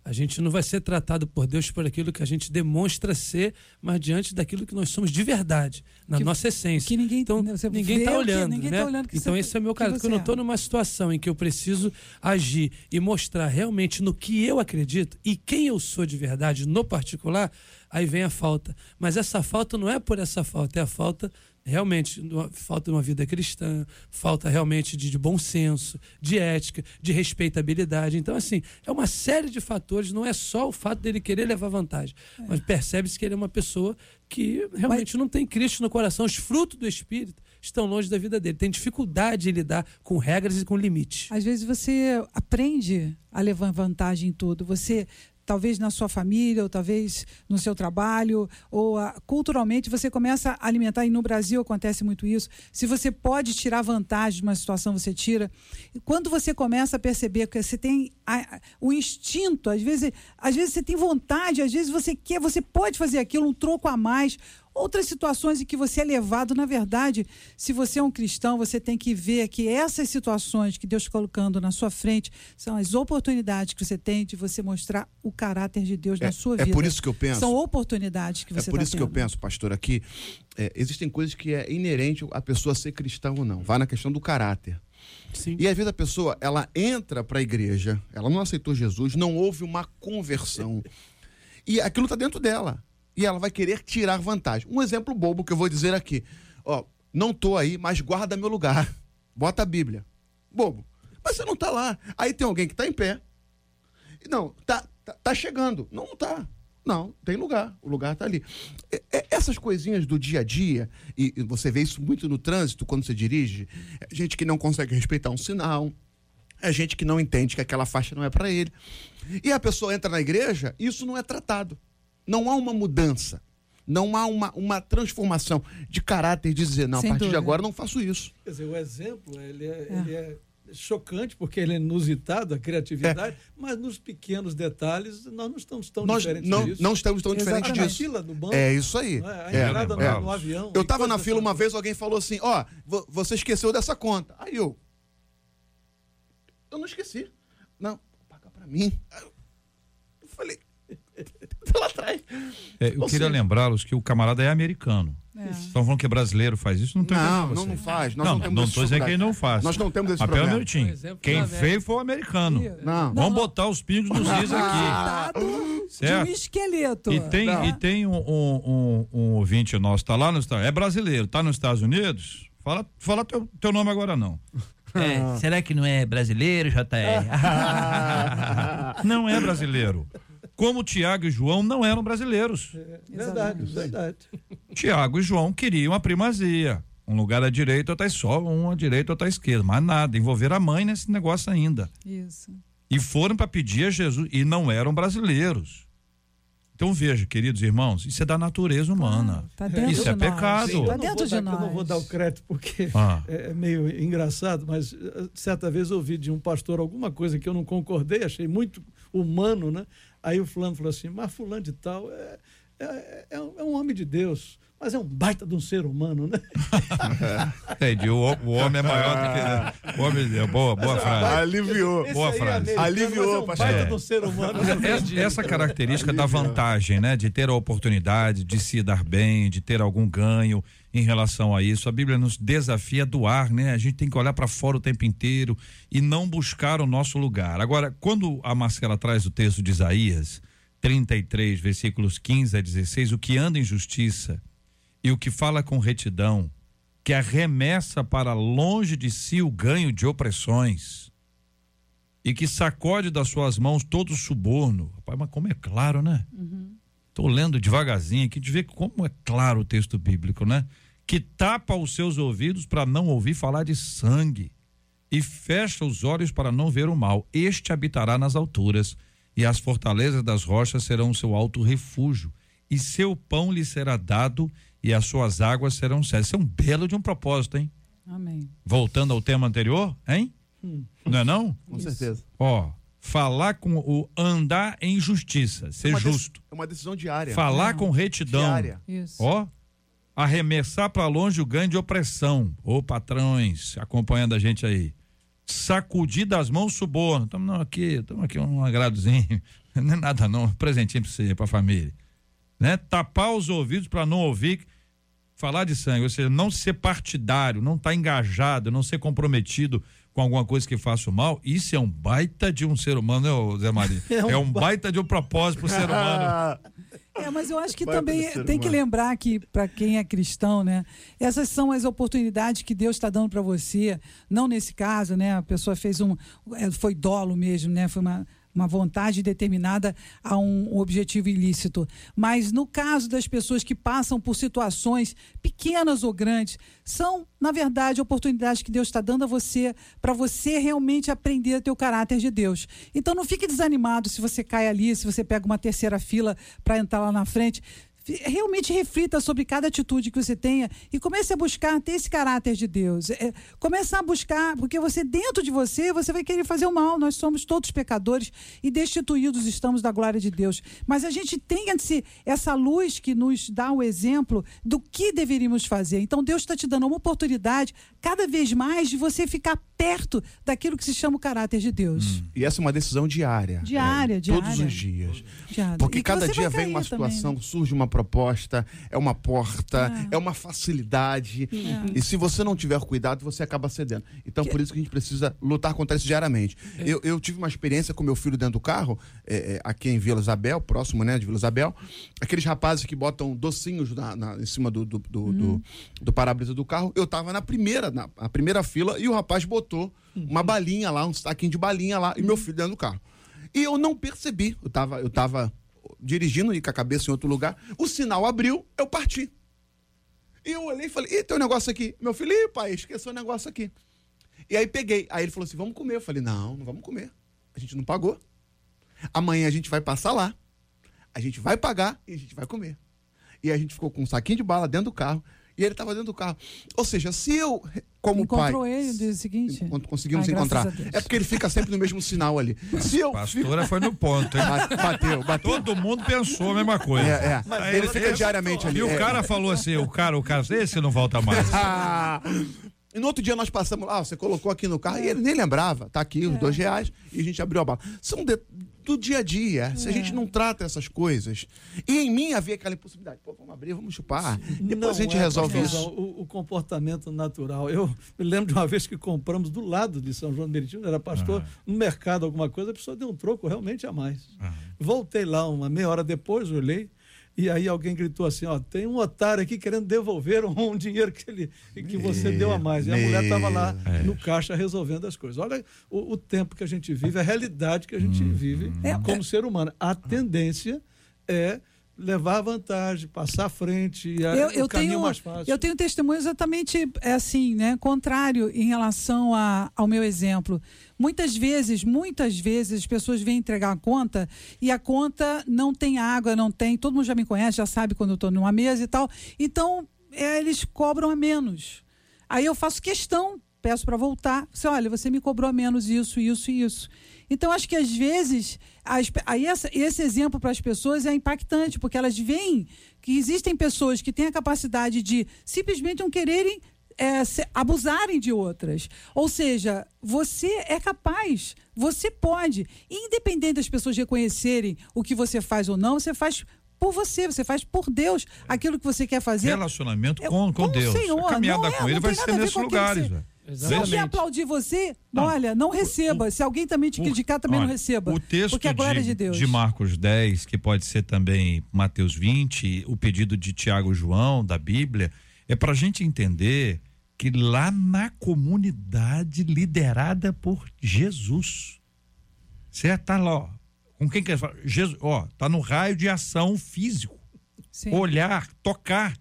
[SPEAKER 6] A gente não vai ser tratado por Deus por aquilo que a gente demonstra ser, mas diante daquilo que nós somos de verdade, na
[SPEAKER 5] Que-
[SPEAKER 6] nossa essência.
[SPEAKER 5] que ninguém-
[SPEAKER 6] então, ninguém está olhando.
[SPEAKER 5] ninguém
[SPEAKER 6] né?
[SPEAKER 5] tá olhando
[SPEAKER 6] então,
[SPEAKER 5] você-
[SPEAKER 6] esse é o meu caso. Quando eu estou
[SPEAKER 5] é.
[SPEAKER 6] numa situação em que eu preciso agir e mostrar realmente no que eu acredito e quem eu sou de verdade, no particular, aí vem a falta. Mas essa falta não é por essa falta, é a falta realmente falta de uma vida cristã, falta realmente de, de bom senso, de ética, de respeitabilidade. Então, assim, é uma série de fatores, não é só o fato dele querer levar vantagem, mas percebe-se que ele é uma pessoa que realmente não tem Cristo no coração. Os frutos do Espírito estão longe da vida dele, tem dificuldade em lidar com regras e com limites.
[SPEAKER 5] Às vezes você aprende a levar vantagem em tudo. Você, talvez na sua família, ou talvez no seu trabalho, ou ah, culturalmente, você começa a alimentar, e no Brasil acontece muito isso. Se você pode tirar vantagem de uma situação, você tira. E quando você começa a perceber que você tem a- a- o instinto, às vezes, às vezes você tem vontade, às vezes você quer, você pode fazer aquilo, um troco a mais. Outras situações em que você é levado, na verdade, se você é um cristão, você tem que ver que essas situações que Deus está colocando na sua frente são as oportunidades que você tem de você mostrar o caráter de Deus na sua
[SPEAKER 7] é
[SPEAKER 5] vida.
[SPEAKER 7] por isso que eu penso.
[SPEAKER 5] São oportunidades que
[SPEAKER 7] É
[SPEAKER 5] você
[SPEAKER 7] por
[SPEAKER 5] tá
[SPEAKER 7] isso que eu
[SPEAKER 5] tendo.
[SPEAKER 7] penso, pastor, aqui, é, existem coisas que é inerente a pessoa ser cristã ou não. Vai na questão do caráter.
[SPEAKER 6] Sim.
[SPEAKER 7] E às vezes a pessoa, ela entra para a igreja, ela não aceitou Jesus, não houve uma conversão. E aquilo está dentro dela. E ela vai querer tirar vantagem. Um exemplo bobo que eu vou dizer aqui. Ó, não tô aí, mas guarda meu lugar. Bota a Bíblia. Bobo. Mas você não tá lá. Aí tem alguém que tá em pé. Não, tá, tá, tá chegando. Não, não tá. Não, tem lugar. O lugar tá ali. É- é- essas coisinhas do dia a dia, e, você vê isso muito no trânsito quando você dirige, é gente que não consegue respeitar um sinal, é gente que não entende que aquela faixa não é para ele. E a pessoa entra na igreja, isso não é tratado. Não há uma mudança. Não há uma, uma transformação de caráter de dizer, não,
[SPEAKER 5] Sem
[SPEAKER 7] a partir de
[SPEAKER 5] dúvida.
[SPEAKER 7] agora eu não faço isso.
[SPEAKER 3] Quer dizer, o exemplo ele é, ele é chocante porque ele é inusitado, a criatividade, mas nos pequenos detalhes nós não estamos tão
[SPEAKER 7] Nós
[SPEAKER 3] diferentes
[SPEAKER 7] não,
[SPEAKER 3] disso.
[SPEAKER 7] não estamos tão diferentes disso.
[SPEAKER 3] Na fila do banco,
[SPEAKER 7] É isso aí.
[SPEAKER 3] é? a
[SPEAKER 7] É,
[SPEAKER 3] entrada
[SPEAKER 1] é.
[SPEAKER 3] no, no avião.
[SPEAKER 7] Eu
[SPEAKER 3] e
[SPEAKER 7] tava na fila uma vez, alguém falou assim: ó, vo- você esqueceu dessa conta. Aí eu. Eu não esqueci. Não, paga pra mim. Eu falei. tá lá atrás.
[SPEAKER 1] É, eu
[SPEAKER 7] Ou
[SPEAKER 1] queria lembrá-los que o camarada é americano.
[SPEAKER 5] É.
[SPEAKER 1] Estão falando que é brasileiro faz isso? Não entendendo
[SPEAKER 7] Não,
[SPEAKER 1] você.
[SPEAKER 7] não, não faz. Nós
[SPEAKER 1] não,
[SPEAKER 7] não,
[SPEAKER 1] tô dizendo que ele não faz.
[SPEAKER 7] Nós não temos esse
[SPEAKER 1] um
[SPEAKER 7] problema.
[SPEAKER 1] minutinho.
[SPEAKER 6] Exemplo,
[SPEAKER 1] Quem veio foi o americano.
[SPEAKER 7] Não.
[SPEAKER 1] Vamos botar os pingos nos is aqui.
[SPEAKER 5] Dado de
[SPEAKER 1] Certo.
[SPEAKER 5] um esqueleto.
[SPEAKER 1] E tem,
[SPEAKER 5] Não.
[SPEAKER 1] e tem um, um, um, um ouvinte nosso, tá lá nos Estados É brasileiro, tá nos Estados Unidos? Fala, fala teu, teu nome agora não.
[SPEAKER 9] É, será que não é brasileiro, JR?
[SPEAKER 1] Não é brasileiro. Como Tiago e João não eram brasileiros.
[SPEAKER 3] Verdade, verdade.
[SPEAKER 1] Tiago e João queriam a primazia. Um lugar à direita, outra só, um à direita, outra à esquerda. Mas nada, envolver a mãe nesse negócio ainda.
[SPEAKER 5] Isso.
[SPEAKER 1] E foram para pedir a Jesus e não eram brasileiros. Então veja, queridos irmãos, isso é da natureza humana.
[SPEAKER 5] Tá dentro
[SPEAKER 1] Isso
[SPEAKER 5] de
[SPEAKER 1] é
[SPEAKER 5] nós.
[SPEAKER 1] pecado.
[SPEAKER 3] Eu
[SPEAKER 5] Tá
[SPEAKER 3] não
[SPEAKER 5] dentro
[SPEAKER 3] vou
[SPEAKER 5] de
[SPEAKER 3] dar-
[SPEAKER 5] nós.
[SPEAKER 3] Eu não vou dar o crédito porque
[SPEAKER 1] Ah.
[SPEAKER 3] é é meio engraçado, mas eh, certa vez eu ouvi de um pastor alguma coisa que eu não concordei, achei muito humano, né? Aí o fulano falou assim, mas fulano de tal é, é, é um é um homem de Deus, mas é um baita de um ser humano, né?
[SPEAKER 1] Entendi. O, o homem é maior do que. O homem, é boa, boa frase.
[SPEAKER 7] Aliviou.
[SPEAKER 3] Esse
[SPEAKER 1] Boa
[SPEAKER 3] é
[SPEAKER 1] frase.
[SPEAKER 3] americano,
[SPEAKER 7] Aliviou,
[SPEAKER 3] mas é um
[SPEAKER 7] pastor.
[SPEAKER 3] baita
[SPEAKER 1] É.
[SPEAKER 3] de um ser humano.
[SPEAKER 1] Essa, essa característica da vantagem, né? De ter a oportunidade de se dar bem, de ter algum ganho em relação a isso. A Bíblia nos desafia a doar, né? A gente tem que olhar para fora o tempo inteiro e não buscar o nosso lugar. Agora, quando a Marcela traz o texto de Isaías 33, versículos 15 a 16, o que anda em justiça e o que fala com retidão, que arremessa para longe de si o ganho de opressões e que sacode das suas mãos todo o suborno. Rapaz, mas como é claro, né? Estou lendo devagarzinho aqui de ver como é claro o texto bíblico, né? Que tapa os seus ouvidos para não ouvir falar de sangue e fecha os olhos para não ver o mal. Este habitará nas alturas e as fortalezas das rochas serão o seu alto refúgio e seu pão lhe será dado e as suas águas serão sérias. Isso é um belo de um propósito, hein?
[SPEAKER 5] Amém.
[SPEAKER 1] Voltando ao tema anterior, hein? Não é não?
[SPEAKER 7] Com certeza.
[SPEAKER 1] Ó, falar com o andar em justiça, ser
[SPEAKER 7] É
[SPEAKER 1] justo.
[SPEAKER 7] É uma decisão diária.
[SPEAKER 1] Falar com retidão.
[SPEAKER 7] Diária.
[SPEAKER 5] Isso.
[SPEAKER 1] Ó, arremessar para longe o ganho de opressão. Ô patrões, acompanhando a gente aí. sacudir das mãos suborno. Estamos aqui, estamos aqui um agradozinho. Não é nada não, um presentinho para você, para a família. Né? Tapar os ouvidos para não ouvir falar de sangue, ou seja, não ser partidário, não estar tá engajado, não ser comprometido com alguma coisa que faça o mal, isso é um baita de um ser humano, né, Zé Maria? É um, é um baita de um propósito para o ser humano.
[SPEAKER 5] É, mas eu acho que também tem que lembrar que, para quem é cristão, né? Essas são as oportunidades que Deus está dando para você. Não nesse caso, né? A pessoa fez um. é, Foi dolo mesmo, né? Foi uma uma vontade determinada a um objetivo ilícito. Mas no caso das pessoas que passam por situações pequenas ou grandes, são, na verdade, oportunidades que Deus está dando a você para você realmente aprender a ter o caráter de Deus. Então não fique desanimado se você cai ali, se você pega uma terceira fila para entrar lá na frente realmente reflita sobre cada atitude que você tenha e comece a buscar ter esse caráter de Deus. É, começa a buscar, porque você, dentro de você, você vai querer fazer o mal. Nós somos todos pecadores e destituídos estamos da glória de Deus. Mas a gente tem esse, essa luz que nos dá o exemplo do que deveríamos fazer. Então Deus está te dando uma oportunidade, cada vez mais, de você ficar perto daquilo que se chama o caráter de Deus.
[SPEAKER 7] Hum. E essa é uma decisão diária.
[SPEAKER 5] Diária,
[SPEAKER 7] é,
[SPEAKER 5] diária.
[SPEAKER 7] Todos os dias.
[SPEAKER 5] Diária.
[SPEAKER 7] Porque
[SPEAKER 5] E que
[SPEAKER 7] cada dia vem uma
[SPEAKER 5] também,
[SPEAKER 7] situação,
[SPEAKER 5] né?
[SPEAKER 7] surge uma proposta, é uma porta, é, uma facilidade. E se você não tiver cuidado, você acaba cedendo. Então, por isso que a gente precisa lutar contra isso diariamente. Eu, eu tive uma experiência com meu filho dentro do carro, é, é, aqui em Vila Isabel, próximo né, de Vila Isabel. Aqueles rapazes que botam docinhos na, na- em cima do, do, do, do, do para-brisa do carro. Eu tava na primeira, na a primeira fila, e o rapaz botou uma balinha lá, um saquinho de balinha lá, e meu filho dentro do carro. E eu não percebi. Eu tava, eu tava dirigindo e com a cabeça em outro lugar. O sinal abriu, eu parti. E eu olhei e falei, e tem um negócio aqui. Meu filho, ih, pai, esqueceu o negócio aqui. E aí peguei. Aí ele falou assim, vamos comer. Eu falei, não, não vamos comer. A gente não pagou. Amanhã a gente vai passar lá. A gente vai pagar e a gente vai comer. E a gente ficou com um saquinho de bala dentro do carro. E ele estava dentro do carro. Ou seja, se eu, como
[SPEAKER 5] Encontrou
[SPEAKER 7] pai.
[SPEAKER 5] ele no dia seguinte?
[SPEAKER 7] Quando conseguimos
[SPEAKER 5] Ai,
[SPEAKER 7] encontrar. É porque ele fica sempre no mesmo sinal ali. Se eu.
[SPEAKER 1] Pastora foi no ponto, hein?
[SPEAKER 7] Ba- Bateu, bateu.
[SPEAKER 1] Todo mundo pensou a mesma coisa.
[SPEAKER 7] É, é. Ele fica diariamente ali.
[SPEAKER 1] E o
[SPEAKER 7] é.
[SPEAKER 1] cara falou assim, o cara, o cara, esse não volta mais.
[SPEAKER 7] Ah, e no outro dia nós passamos lá, você colocou aqui no carro, e ele nem lembrava, tá aqui os dois reais, e a gente abriu a bala. São de- do dia a dia, se a gente não trata essas coisas. E em mim havia aquela impossibilidade, pô, vamos abrir, vamos chupar. Depois
[SPEAKER 3] Não
[SPEAKER 7] a gente
[SPEAKER 3] é,
[SPEAKER 7] resolve isso.
[SPEAKER 3] O, o comportamento natural. Eu me lembro de uma vez que compramos do lado de São João do Meriti, eu era pastor, no mercado, alguma coisa, a pessoa deu um troco realmente a mais. Voltei lá uma meia hora depois, olhei. E aí alguém gritou assim, ó, tem um otário aqui querendo devolver um, dinheiro que, ele, que você deu a mais. E a mulher estava lá no caixa resolvendo as coisas. Olha o, o tempo que a gente vive, a realidade que a gente vive como ser humano. A tendência é levar vantagem, passar à frente, e a-
[SPEAKER 5] eu,
[SPEAKER 3] o
[SPEAKER 5] eu
[SPEAKER 3] caminho
[SPEAKER 5] tenho,
[SPEAKER 3] mais fácil.
[SPEAKER 5] eu tenho testemunho exatamente é assim, né? Contrário em relação a, ao meu exemplo. Muitas vezes, muitas vezes, as pessoas vêm entregar a conta e a conta não tem água, não tem. Todo mundo já me conhece, já sabe quando eu estou numa mesa e tal. Então, é, eles cobram a menos. Aí eu faço questão, peço para voltar. Você, olha, você me cobrou a menos isso, isso e isso. Então, acho que às vezes, as aí essa- esse exemplo para as pessoas é impactante, porque elas veem que existem pessoas que têm a capacidade de simplesmente não quererem é, abusarem de outras. Ou seja, você é capaz, você pode. Independente das pessoas reconhecerem o que você faz ou não, você faz por você, você faz por Deus aquilo que você quer fazer.
[SPEAKER 1] Relacionamento
[SPEAKER 5] É,
[SPEAKER 1] com, com,
[SPEAKER 5] com o
[SPEAKER 1] Deus.
[SPEAKER 5] Senhor,
[SPEAKER 1] a caminhada
[SPEAKER 5] não é,
[SPEAKER 1] com
[SPEAKER 5] não
[SPEAKER 1] ele vai ser nesses lugares.
[SPEAKER 5] Se alguém aplaudir você,
[SPEAKER 1] Não.
[SPEAKER 5] olha, não receba. Se alguém também te
[SPEAKER 1] O-
[SPEAKER 5] criticar, também não
[SPEAKER 1] olha,
[SPEAKER 5] receba.
[SPEAKER 1] O texto
[SPEAKER 5] porque a glória é de, Deus.
[SPEAKER 1] de Marcos 10, que pode ser também Mateus 20, o pedido de Tiago e João da Bíblia, é para a gente entender que lá na comunidade liderada por Jesus, certo? Tá lá, ó. com quem que ele fala? Jesus, ó, tá no raio de ação físico,
[SPEAKER 5] Sim.
[SPEAKER 1] olhar, tocar,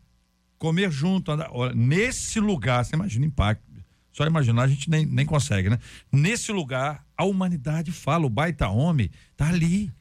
[SPEAKER 1] comer junto, andar. Olha, nesse lugar, você imagina o impacto. Só imaginar a gente nem, nem consegue, né? Nesse lugar, a humanidade fala, o baita homem tá ali.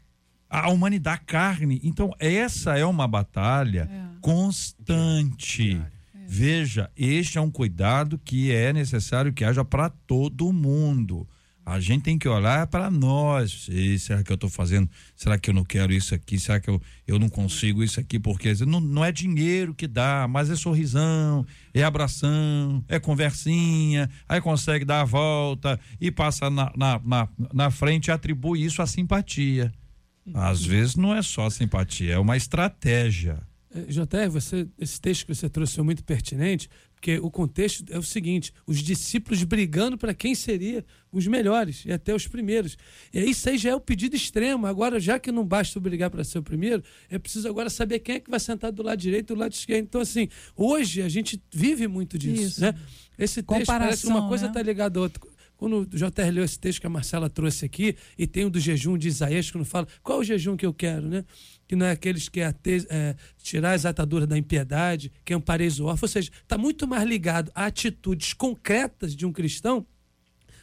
[SPEAKER 1] A humanidade, a carne. Então, essa é uma batalha constante. Veja, este é um cuidado que é necessário que haja para todo mundo. A gente tem que olhar para nós. E será que eu estou fazendo? Será que eu não quero isso aqui? Será que eu, eu não consigo isso aqui? Porque não, não é dinheiro que dá, mas é sorrisão, é abração, é conversinha. Aí consegue dar a volta e passa na, na, na, na frente e atribui isso à simpatia. Às vezes não é só simpatia, é uma estratégia.
[SPEAKER 6] Eh, JR, você, esse texto que você trouxe é muito pertinente, porque o contexto é o seguinte: os discípulos brigando para quem seria os melhores e até os primeiros. E isso aí já é o pedido extremo. Agora, já que não basta brigar para ser o primeiro, é preciso agora saber quem é que vai sentar do lado direito e do lado esquerdo. Então, assim, hoje a gente vive muito disso.
[SPEAKER 5] Isso.
[SPEAKER 6] Né? Esse texto parece que uma
[SPEAKER 5] Comparação,
[SPEAKER 6] coisa
[SPEAKER 5] né?
[SPEAKER 6] está ligada à outra. Quando o JR leu esse texto que a Marcela trouxe aqui, e tem o do jejum de Isaías, quando fala qual o jejum que eu quero, né? Que não é aqueles que é, ate- é, tirar as ataduras da impiedade, que ampareis o órfão. Ou seja, está muito mais ligado a atitudes concretas de um cristão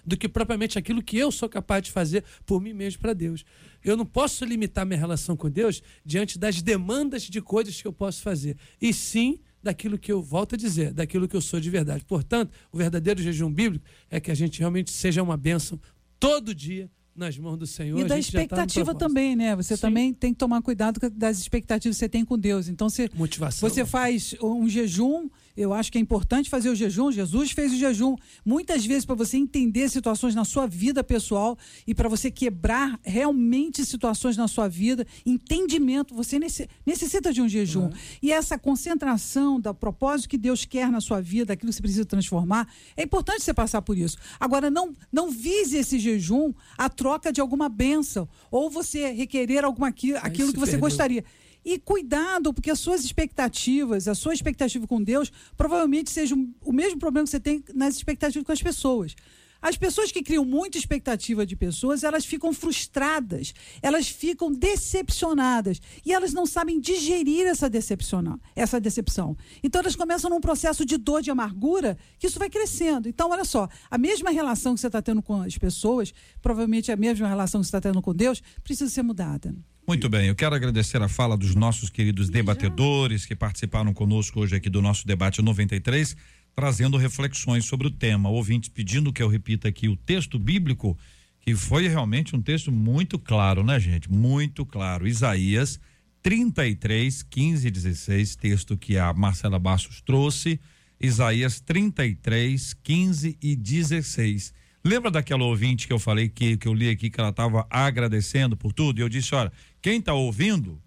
[SPEAKER 6] do que propriamente aquilo que eu sou capaz de fazer por mim mesmo para Deus. Eu não posso limitar minha relação com Deus diante das demandas de coisas que eu posso fazer, e sim daquilo que eu volto a dizer, daquilo que eu sou de verdade. Portanto, o verdadeiro jejum bíblico é que a gente realmente seja uma bênção todo dia nas mãos do Senhor.
[SPEAKER 5] E da
[SPEAKER 6] tá
[SPEAKER 5] expectativa
[SPEAKER 6] propósito.
[SPEAKER 5] também, né? Você
[SPEAKER 6] Sim.
[SPEAKER 5] também tem que tomar cuidado das expectativas que você tem com Deus. Então, você,
[SPEAKER 6] Motivação.
[SPEAKER 5] você faz um jejum, eu acho que é importante fazer o jejum. Jesus fez o jejum muitas vezes para você entender situações na sua vida pessoal e para você quebrar realmente situações na sua vida, entendimento. Você nece- necessita de um jejum. E essa concentração do propósito que Deus quer na sua vida, aquilo que você precisa transformar, é importante você passar por isso. Agora, não, não vise esse jejum a troca de alguma bênção ou você requerer alguma aqui- aquilo
[SPEAKER 6] se
[SPEAKER 5] que você
[SPEAKER 6] perdeu.
[SPEAKER 5] gostaria. E cuidado, porque as suas expectativas, a sua expectativa com Deus, provavelmente seja o mesmo problema que você tem nas expectativas com as pessoas. As pessoas que criam muita expectativa de pessoas, elas ficam frustradas, elas ficam decepcionadas e elas não sabem digerir essa decepção, essa decepção. Então elas começam num processo de dor, de amargura, que isso vai crescendo. Então, olha só, a mesma relação que você está tendo com as pessoas, provavelmente a mesma relação que você está tendo com Deus, precisa ser mudada.
[SPEAKER 1] Muito bem, eu quero agradecer a fala dos nossos queridos debatedores que participaram conosco hoje aqui do nosso debate 93, trazendo reflexões sobre o tema. Ouvintes pedindo que eu repita aqui o texto bíblico, que foi realmente um texto muito claro, né, gente? Muito claro. Isaías 33, 15 e 16, texto que a Marcela Bastos trouxe. Isaías 33, 15 e 16. Lembra daquela ouvinte que eu falei que, que eu li aqui que ela estava agradecendo por tudo? E eu disse: olha, quem está ouvindo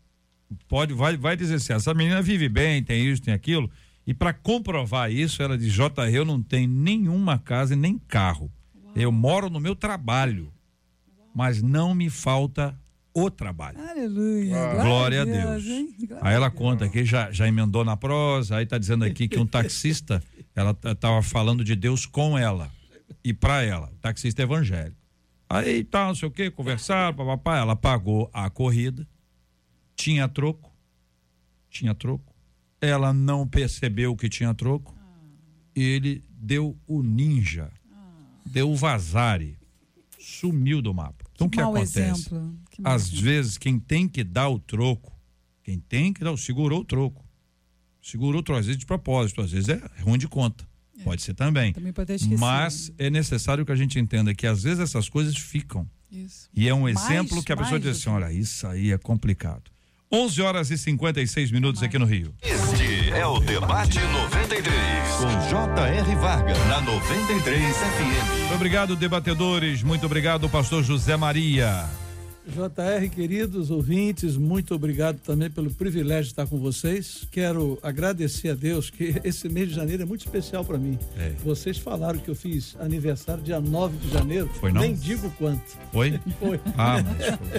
[SPEAKER 1] pode vai, vai dizer assim: essa menina vive bem, tem isso, tem aquilo. E para comprovar isso, ela diz: J, eu não tenho nenhuma casa e nem carro. Eu moro no meu trabalho, mas não me falta o trabalho.
[SPEAKER 5] Aleluia.
[SPEAKER 1] Glória a Deus.
[SPEAKER 5] Glória
[SPEAKER 1] Aí ela conta aqui, já, já emendou na prosa, aí tá dizendo aqui que um taxista, ela t- tava falando de Deus com ela e para ela, taxista evangélico. Aí tá, não sei o que, conversaram, papapá, ela pagou a corrida, tinha troco, tinha troco, ela não percebeu que tinha troco, ele deu o ninja, deu o vazare, sumiu do mapa. Então o que
[SPEAKER 5] mau
[SPEAKER 1] acontece?
[SPEAKER 5] Que
[SPEAKER 1] Às
[SPEAKER 5] exemplo.
[SPEAKER 1] vezes, quem tem que dar o troco, quem tem que dar, o- segurou o troco. Segurou o troco, às vezes de propósito, às vezes é ruim de conta. Pode ser também.
[SPEAKER 5] Também pode ter esquecido.
[SPEAKER 1] Mas é necessário que a gente entenda que às vezes essas coisas ficam.
[SPEAKER 5] Isso.
[SPEAKER 1] E é um
[SPEAKER 5] Mais-
[SPEAKER 1] exemplo que a pessoa
[SPEAKER 5] mais
[SPEAKER 1] diz assim: olha, isso aí é complicado. 11 horas e 56 minutos aqui no Rio.
[SPEAKER 4] Este é o Debate 93, com J.R. Varga, na 93 FM.
[SPEAKER 1] Muito obrigado, debatedores. Muito obrigado, pastor José Maria.
[SPEAKER 3] JR, queridos ouvintes, muito obrigado também pelo privilégio de estar com vocês. Quero agradecer a Deus que esse mês de janeiro é muito especial para mim.
[SPEAKER 1] É.
[SPEAKER 3] Vocês falaram que eu fiz aniversário dia 9 de janeiro.
[SPEAKER 1] Foi não?
[SPEAKER 3] Nem digo quanto.
[SPEAKER 1] Foi?
[SPEAKER 3] Foi.
[SPEAKER 1] Ah,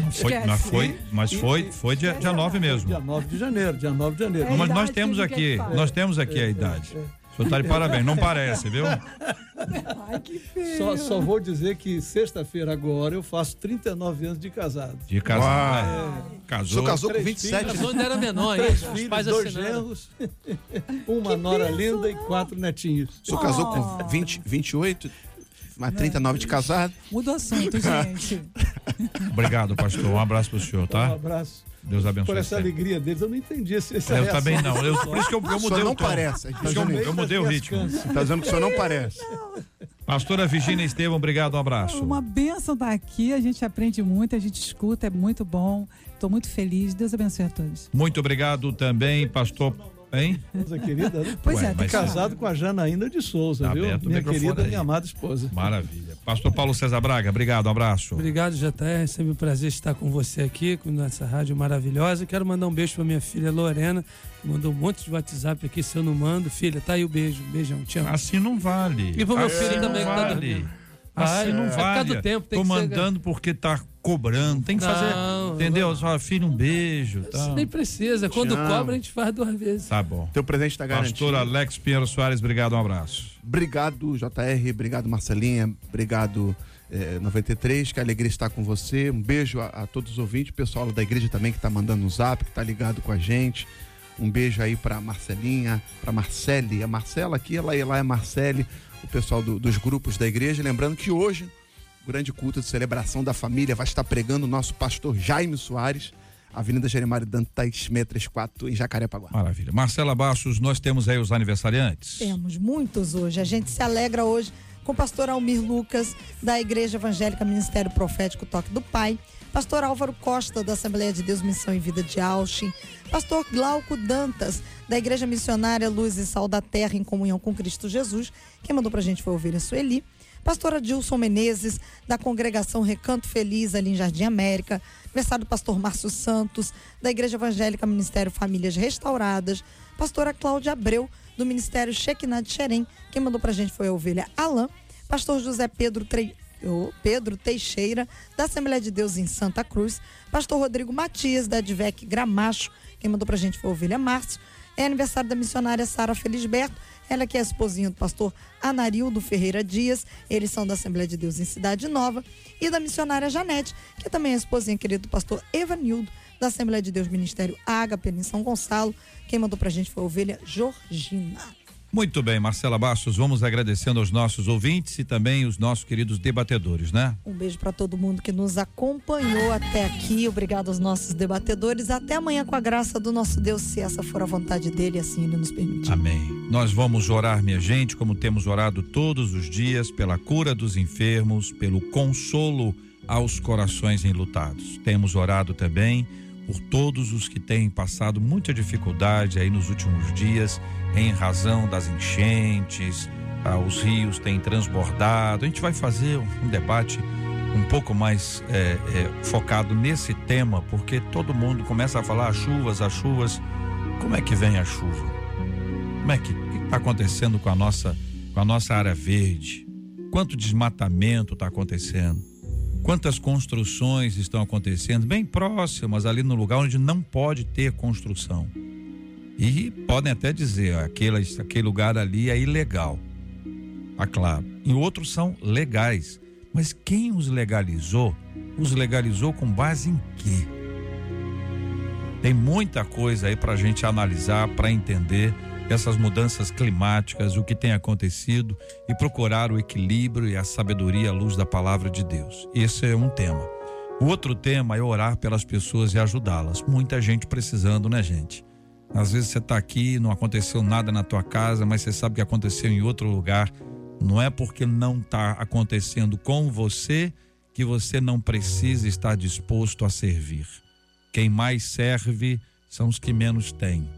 [SPEAKER 1] mas foi, mas foi, mas foi, foi dia, dia 9 mesmo.
[SPEAKER 3] Dia 9 de janeiro, dia 9 de janeiro.
[SPEAKER 1] Não, mas nós temos aqui, nós temos aqui a idade. O senhor tá de parabéns, não parece, viu?
[SPEAKER 5] Ai, que feio.
[SPEAKER 3] Só, só vou dizer que sexta-feira agora eu faço 39 anos de casado.
[SPEAKER 1] De casar. é.
[SPEAKER 7] O
[SPEAKER 1] Casou.
[SPEAKER 7] senhor casou com
[SPEAKER 3] Três
[SPEAKER 7] 27,
[SPEAKER 6] Mas
[SPEAKER 7] né?
[SPEAKER 6] onde era menor, hein? Os
[SPEAKER 3] filhos,
[SPEAKER 6] pais
[SPEAKER 3] dois genros, uma nora linda e quatro netinhos.
[SPEAKER 7] O senhor casou com 20, 28, mas 39 de casado.
[SPEAKER 5] Muda o assunto, gente.
[SPEAKER 1] Obrigado, pastor. Um abraço pro senhor,
[SPEAKER 3] Um
[SPEAKER 1] tá?
[SPEAKER 3] abraço.
[SPEAKER 1] Deus
[SPEAKER 3] Por
[SPEAKER 1] abençoe.
[SPEAKER 3] essa
[SPEAKER 1] sempre.
[SPEAKER 3] alegria deles, eu não entendi esse, essa
[SPEAKER 1] Eu
[SPEAKER 3] reação.
[SPEAKER 1] também não. Eu, por isso que eu, eu mudei
[SPEAKER 7] senhor
[SPEAKER 1] o
[SPEAKER 7] não
[SPEAKER 1] tom.
[SPEAKER 7] parece.
[SPEAKER 1] Por
[SPEAKER 7] tá
[SPEAKER 1] isso que eu, eu mudei o ritmo.
[SPEAKER 3] Descansa.
[SPEAKER 7] Tá dizendo que o senhor não parece.
[SPEAKER 1] Pastora Virginia Estevam, obrigado, um abraço.
[SPEAKER 5] Uma benção estar aqui, a gente aprende muito, a gente escuta, é muito bom. Estou muito feliz. Deus abençoe a todos.
[SPEAKER 1] Muito obrigado também, pastor. Hein?
[SPEAKER 3] Esposa querida, né?
[SPEAKER 5] Pois
[SPEAKER 1] Ué,
[SPEAKER 5] é,
[SPEAKER 1] mas-
[SPEAKER 3] Casado com a Janaína de Souza,
[SPEAKER 1] Tá
[SPEAKER 3] viu?
[SPEAKER 1] aberto
[SPEAKER 3] Minha querida,
[SPEAKER 1] aí.
[SPEAKER 3] minha amada esposa.
[SPEAKER 1] Maravilha. Pastor Paulo César Braga, obrigado, um abraço.
[SPEAKER 6] Obrigado, JR. É sempre um prazer estar com você aqui, com essa rádio maravilhosa. Quero mandar um beijo para minha filha Lorena, que mandou um monte de WhatsApp aqui. Se eu não mando, filha, tá aí o beijo. Beijão, te amo.
[SPEAKER 1] Assim não vale.
[SPEAKER 6] E pro meu
[SPEAKER 1] assim
[SPEAKER 6] filho
[SPEAKER 1] não
[SPEAKER 6] também que tá
[SPEAKER 1] vale.
[SPEAKER 6] dormindo. Ah,
[SPEAKER 1] não
[SPEAKER 6] é por causa do tempo, tem
[SPEAKER 1] Tô
[SPEAKER 6] que ser-
[SPEAKER 1] mandando porque tá cobrando. Tem que
[SPEAKER 6] Não,
[SPEAKER 1] fazer. Entendeu? Só filho, um beijo. Tá,
[SPEAKER 6] Nem precisa. Quando cobra, a gente faz duas vezes.
[SPEAKER 1] tá bom.
[SPEAKER 7] Teu presente tá garantido.
[SPEAKER 1] Pastor Alex Pinheiro Soares, obrigado, um abraço.
[SPEAKER 7] Obrigado, JR. Obrigado, Marcelinha. Obrigado, eh, 93. Que alegria estar com você. Um beijo a, a todos os ouvintes. Pessoal da igreja também que tá mandando um zap, que tá ligado com a gente. Um beijo aí pra Marcelinha, pra Marcele. A Marcela aqui, ela, lá é Marcele, o pessoal do- dos grupos da igreja. Lembrando que hoje, o grande culto de celebração da família vai estar pregando o nosso pastor Jaime Soares, Avenida Jeremário Dantas, 634, em Jacarepaguá.
[SPEAKER 1] Maravilha. Marcela Bastos, nós temos aí os aniversariantes.
[SPEAKER 2] Temos muitos hoje. A gente se alegra hoje com o pastor Almir Lucas, da Igreja Evangélica Ministério Profético Toque do Pai, pastor Álvaro Costa, da Assembleia de Deus Missão e Vida de Auschin, pastor Glauco Dantas, da Igreja Missionária Luz e Sal da Terra em Comunhão com Cristo Jesus. Quem mandou pra gente foi a ovelha Sueli. Pastora Dilson Menezes, da congregação Recanto Feliz, ali em Jardim América. Aniversário do pastor Márcio Santos, da Igreja Evangélica Ministério Famílias Restauradas. Pastora Cláudia Abreu, do Ministério Shekinah de Xerém. Quem mandou pra gente foi a ovelha Alain. Pastor José Pedro, Tre... Pedro Teixeira, da Assembleia de Deus em Santa Cruz. Pastor Rodrigo Matias, da Advec Gramacho. Quem mandou pra gente foi ovelha Márcio. É aniversário da missionária Sara Felisberto. Ela que é esposinha do pastor Anarildo Ferreira Dias. Eles são da Assembleia de Deus em Cidade Nova. E da missionária Janete, que também é esposinha querida do pastor Evanildo, da Assembleia de Deus Ministério Ágape, em São Gonçalo. Quem mandou pra gente foi a ovelha Georgina.
[SPEAKER 1] Muito bem, Marcela Bastos, vamos agradecendo aos nossos ouvintes e também os nossos queridos debatedores, né?
[SPEAKER 2] Um beijo para todo mundo que nos acompanhou até aqui. Obrigado aos nossos debatedores. Até amanhã com a graça do nosso Deus, se essa for a vontade dele, assim ele nos permitir.
[SPEAKER 1] Amém. Nós vamos orar, minha gente, como temos orado todos os dias, pela cura dos enfermos, pelo consolo aos corações enlutados. Temos orado também por todos os que têm passado muita dificuldade aí nos últimos dias, em razão das enchentes, ah, os rios têm transbordado. A gente vai fazer um debate um pouco mais é, é, focado nesse tema, porque todo mundo começa a falar as chuvas, as chuvas. Como é que vem a chuva? Como é que está acontecendo com a nossa com a nossa área verde? Quanto desmatamento está acontecendo? Quantas construções estão acontecendo bem próximas ali no lugar onde não pode ter construção? E podem até dizer, aquele, aquele lugar ali é ilegal. Ah, claro. E outros são legais. Mas quem os legalizou, os legalizou com base em quê? Tem muita coisa aí para a gente analisar, para entender essas mudanças climáticas, o que tem acontecido e procurar o equilíbrio e a sabedoria à luz da palavra de Deus. Esse é um tema. O outro tema é orar pelas pessoas e ajudá-las. Muita gente precisando, né, gente? Às vezes você está aqui, não aconteceu nada na tua casa, mas você sabe que aconteceu em outro lugar. Não é porque não está acontecendo com você que você não precisa estar disposto a servir. Quem mais serve são os que menos têm.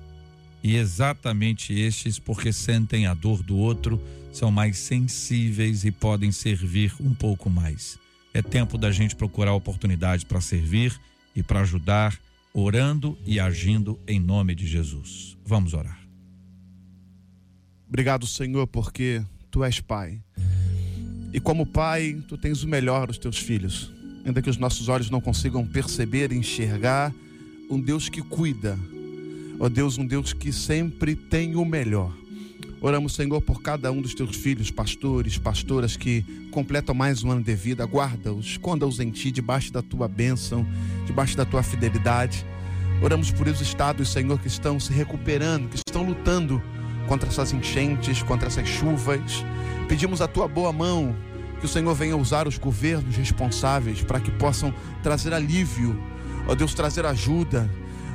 [SPEAKER 1] E exatamente estes, porque sentem a dor do outro, são mais sensíveis e podem servir um pouco mais. É tempo da gente procurar oportunidade para servir e para ajudar, orando e agindo em nome de Jesus. Vamos orar.
[SPEAKER 7] Obrigado, Senhor, porque tu és pai. E como pai, tu tens o melhor dos teus filhos. Ainda que os nossos olhos não consigam perceber e enxergar, um Deus que cuida. Ó Deus, um Deus que sempre tem o melhor. Oramos, Senhor, por cada um dos teus filhos, pastores, pastoras que completam mais um ano de vida. Guarda-os, esconda-os em ti, debaixo da tua bênção, debaixo da tua fidelidade. Oramos por esses estados, Senhor, que estão se recuperando, que estão lutando contra essas enchentes, contra essas chuvas. Pedimos a tua boa mão, que o Senhor venha usar os governos responsáveis para que possam trazer alívio, ó Deus, trazer ajuda.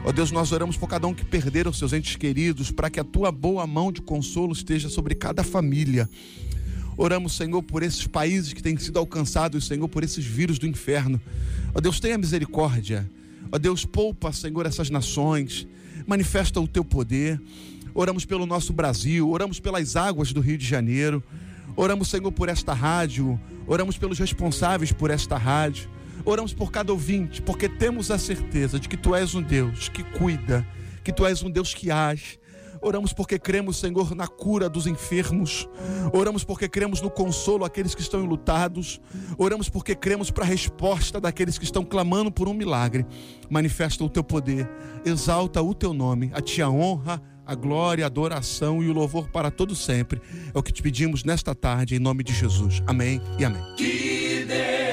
[SPEAKER 7] Ó Deus, nós oramos por cada um que perderam seus entes queridos, para que a tua boa mão de consolo esteja sobre cada família. Oramos, Senhor, por esses países que têm sido alcançados, Senhor, por esses vírus do inferno. Ó Deus, tenha misericórdia. Ó Deus, poupa, Senhor, essas nações. Manifesta o teu poder. Oramos pelo nosso Brasil, oramos pelas águas do Rio de Janeiro. Oramos, Senhor, por esta rádio. Oramos pelos responsáveis por esta rádio. Oramos por cada ouvinte, porque temos a certeza de que tu és um Deus que cuida, que tu és um Deus que age. Oramos porque cremos, Senhor, na cura dos enfermos. Oramos porque cremos no consolo àqueles que estão enlutados. Oramos porque cremos para a resposta daqueles que estão clamando por um milagre. Manifesta o teu poder, exalta o teu nome, a ti a honra, a glória, a adoração e o louvor para todo sempre. É o que te pedimos nesta tarde, em nome de Jesus. Amém e amém.
[SPEAKER 4] Que Deus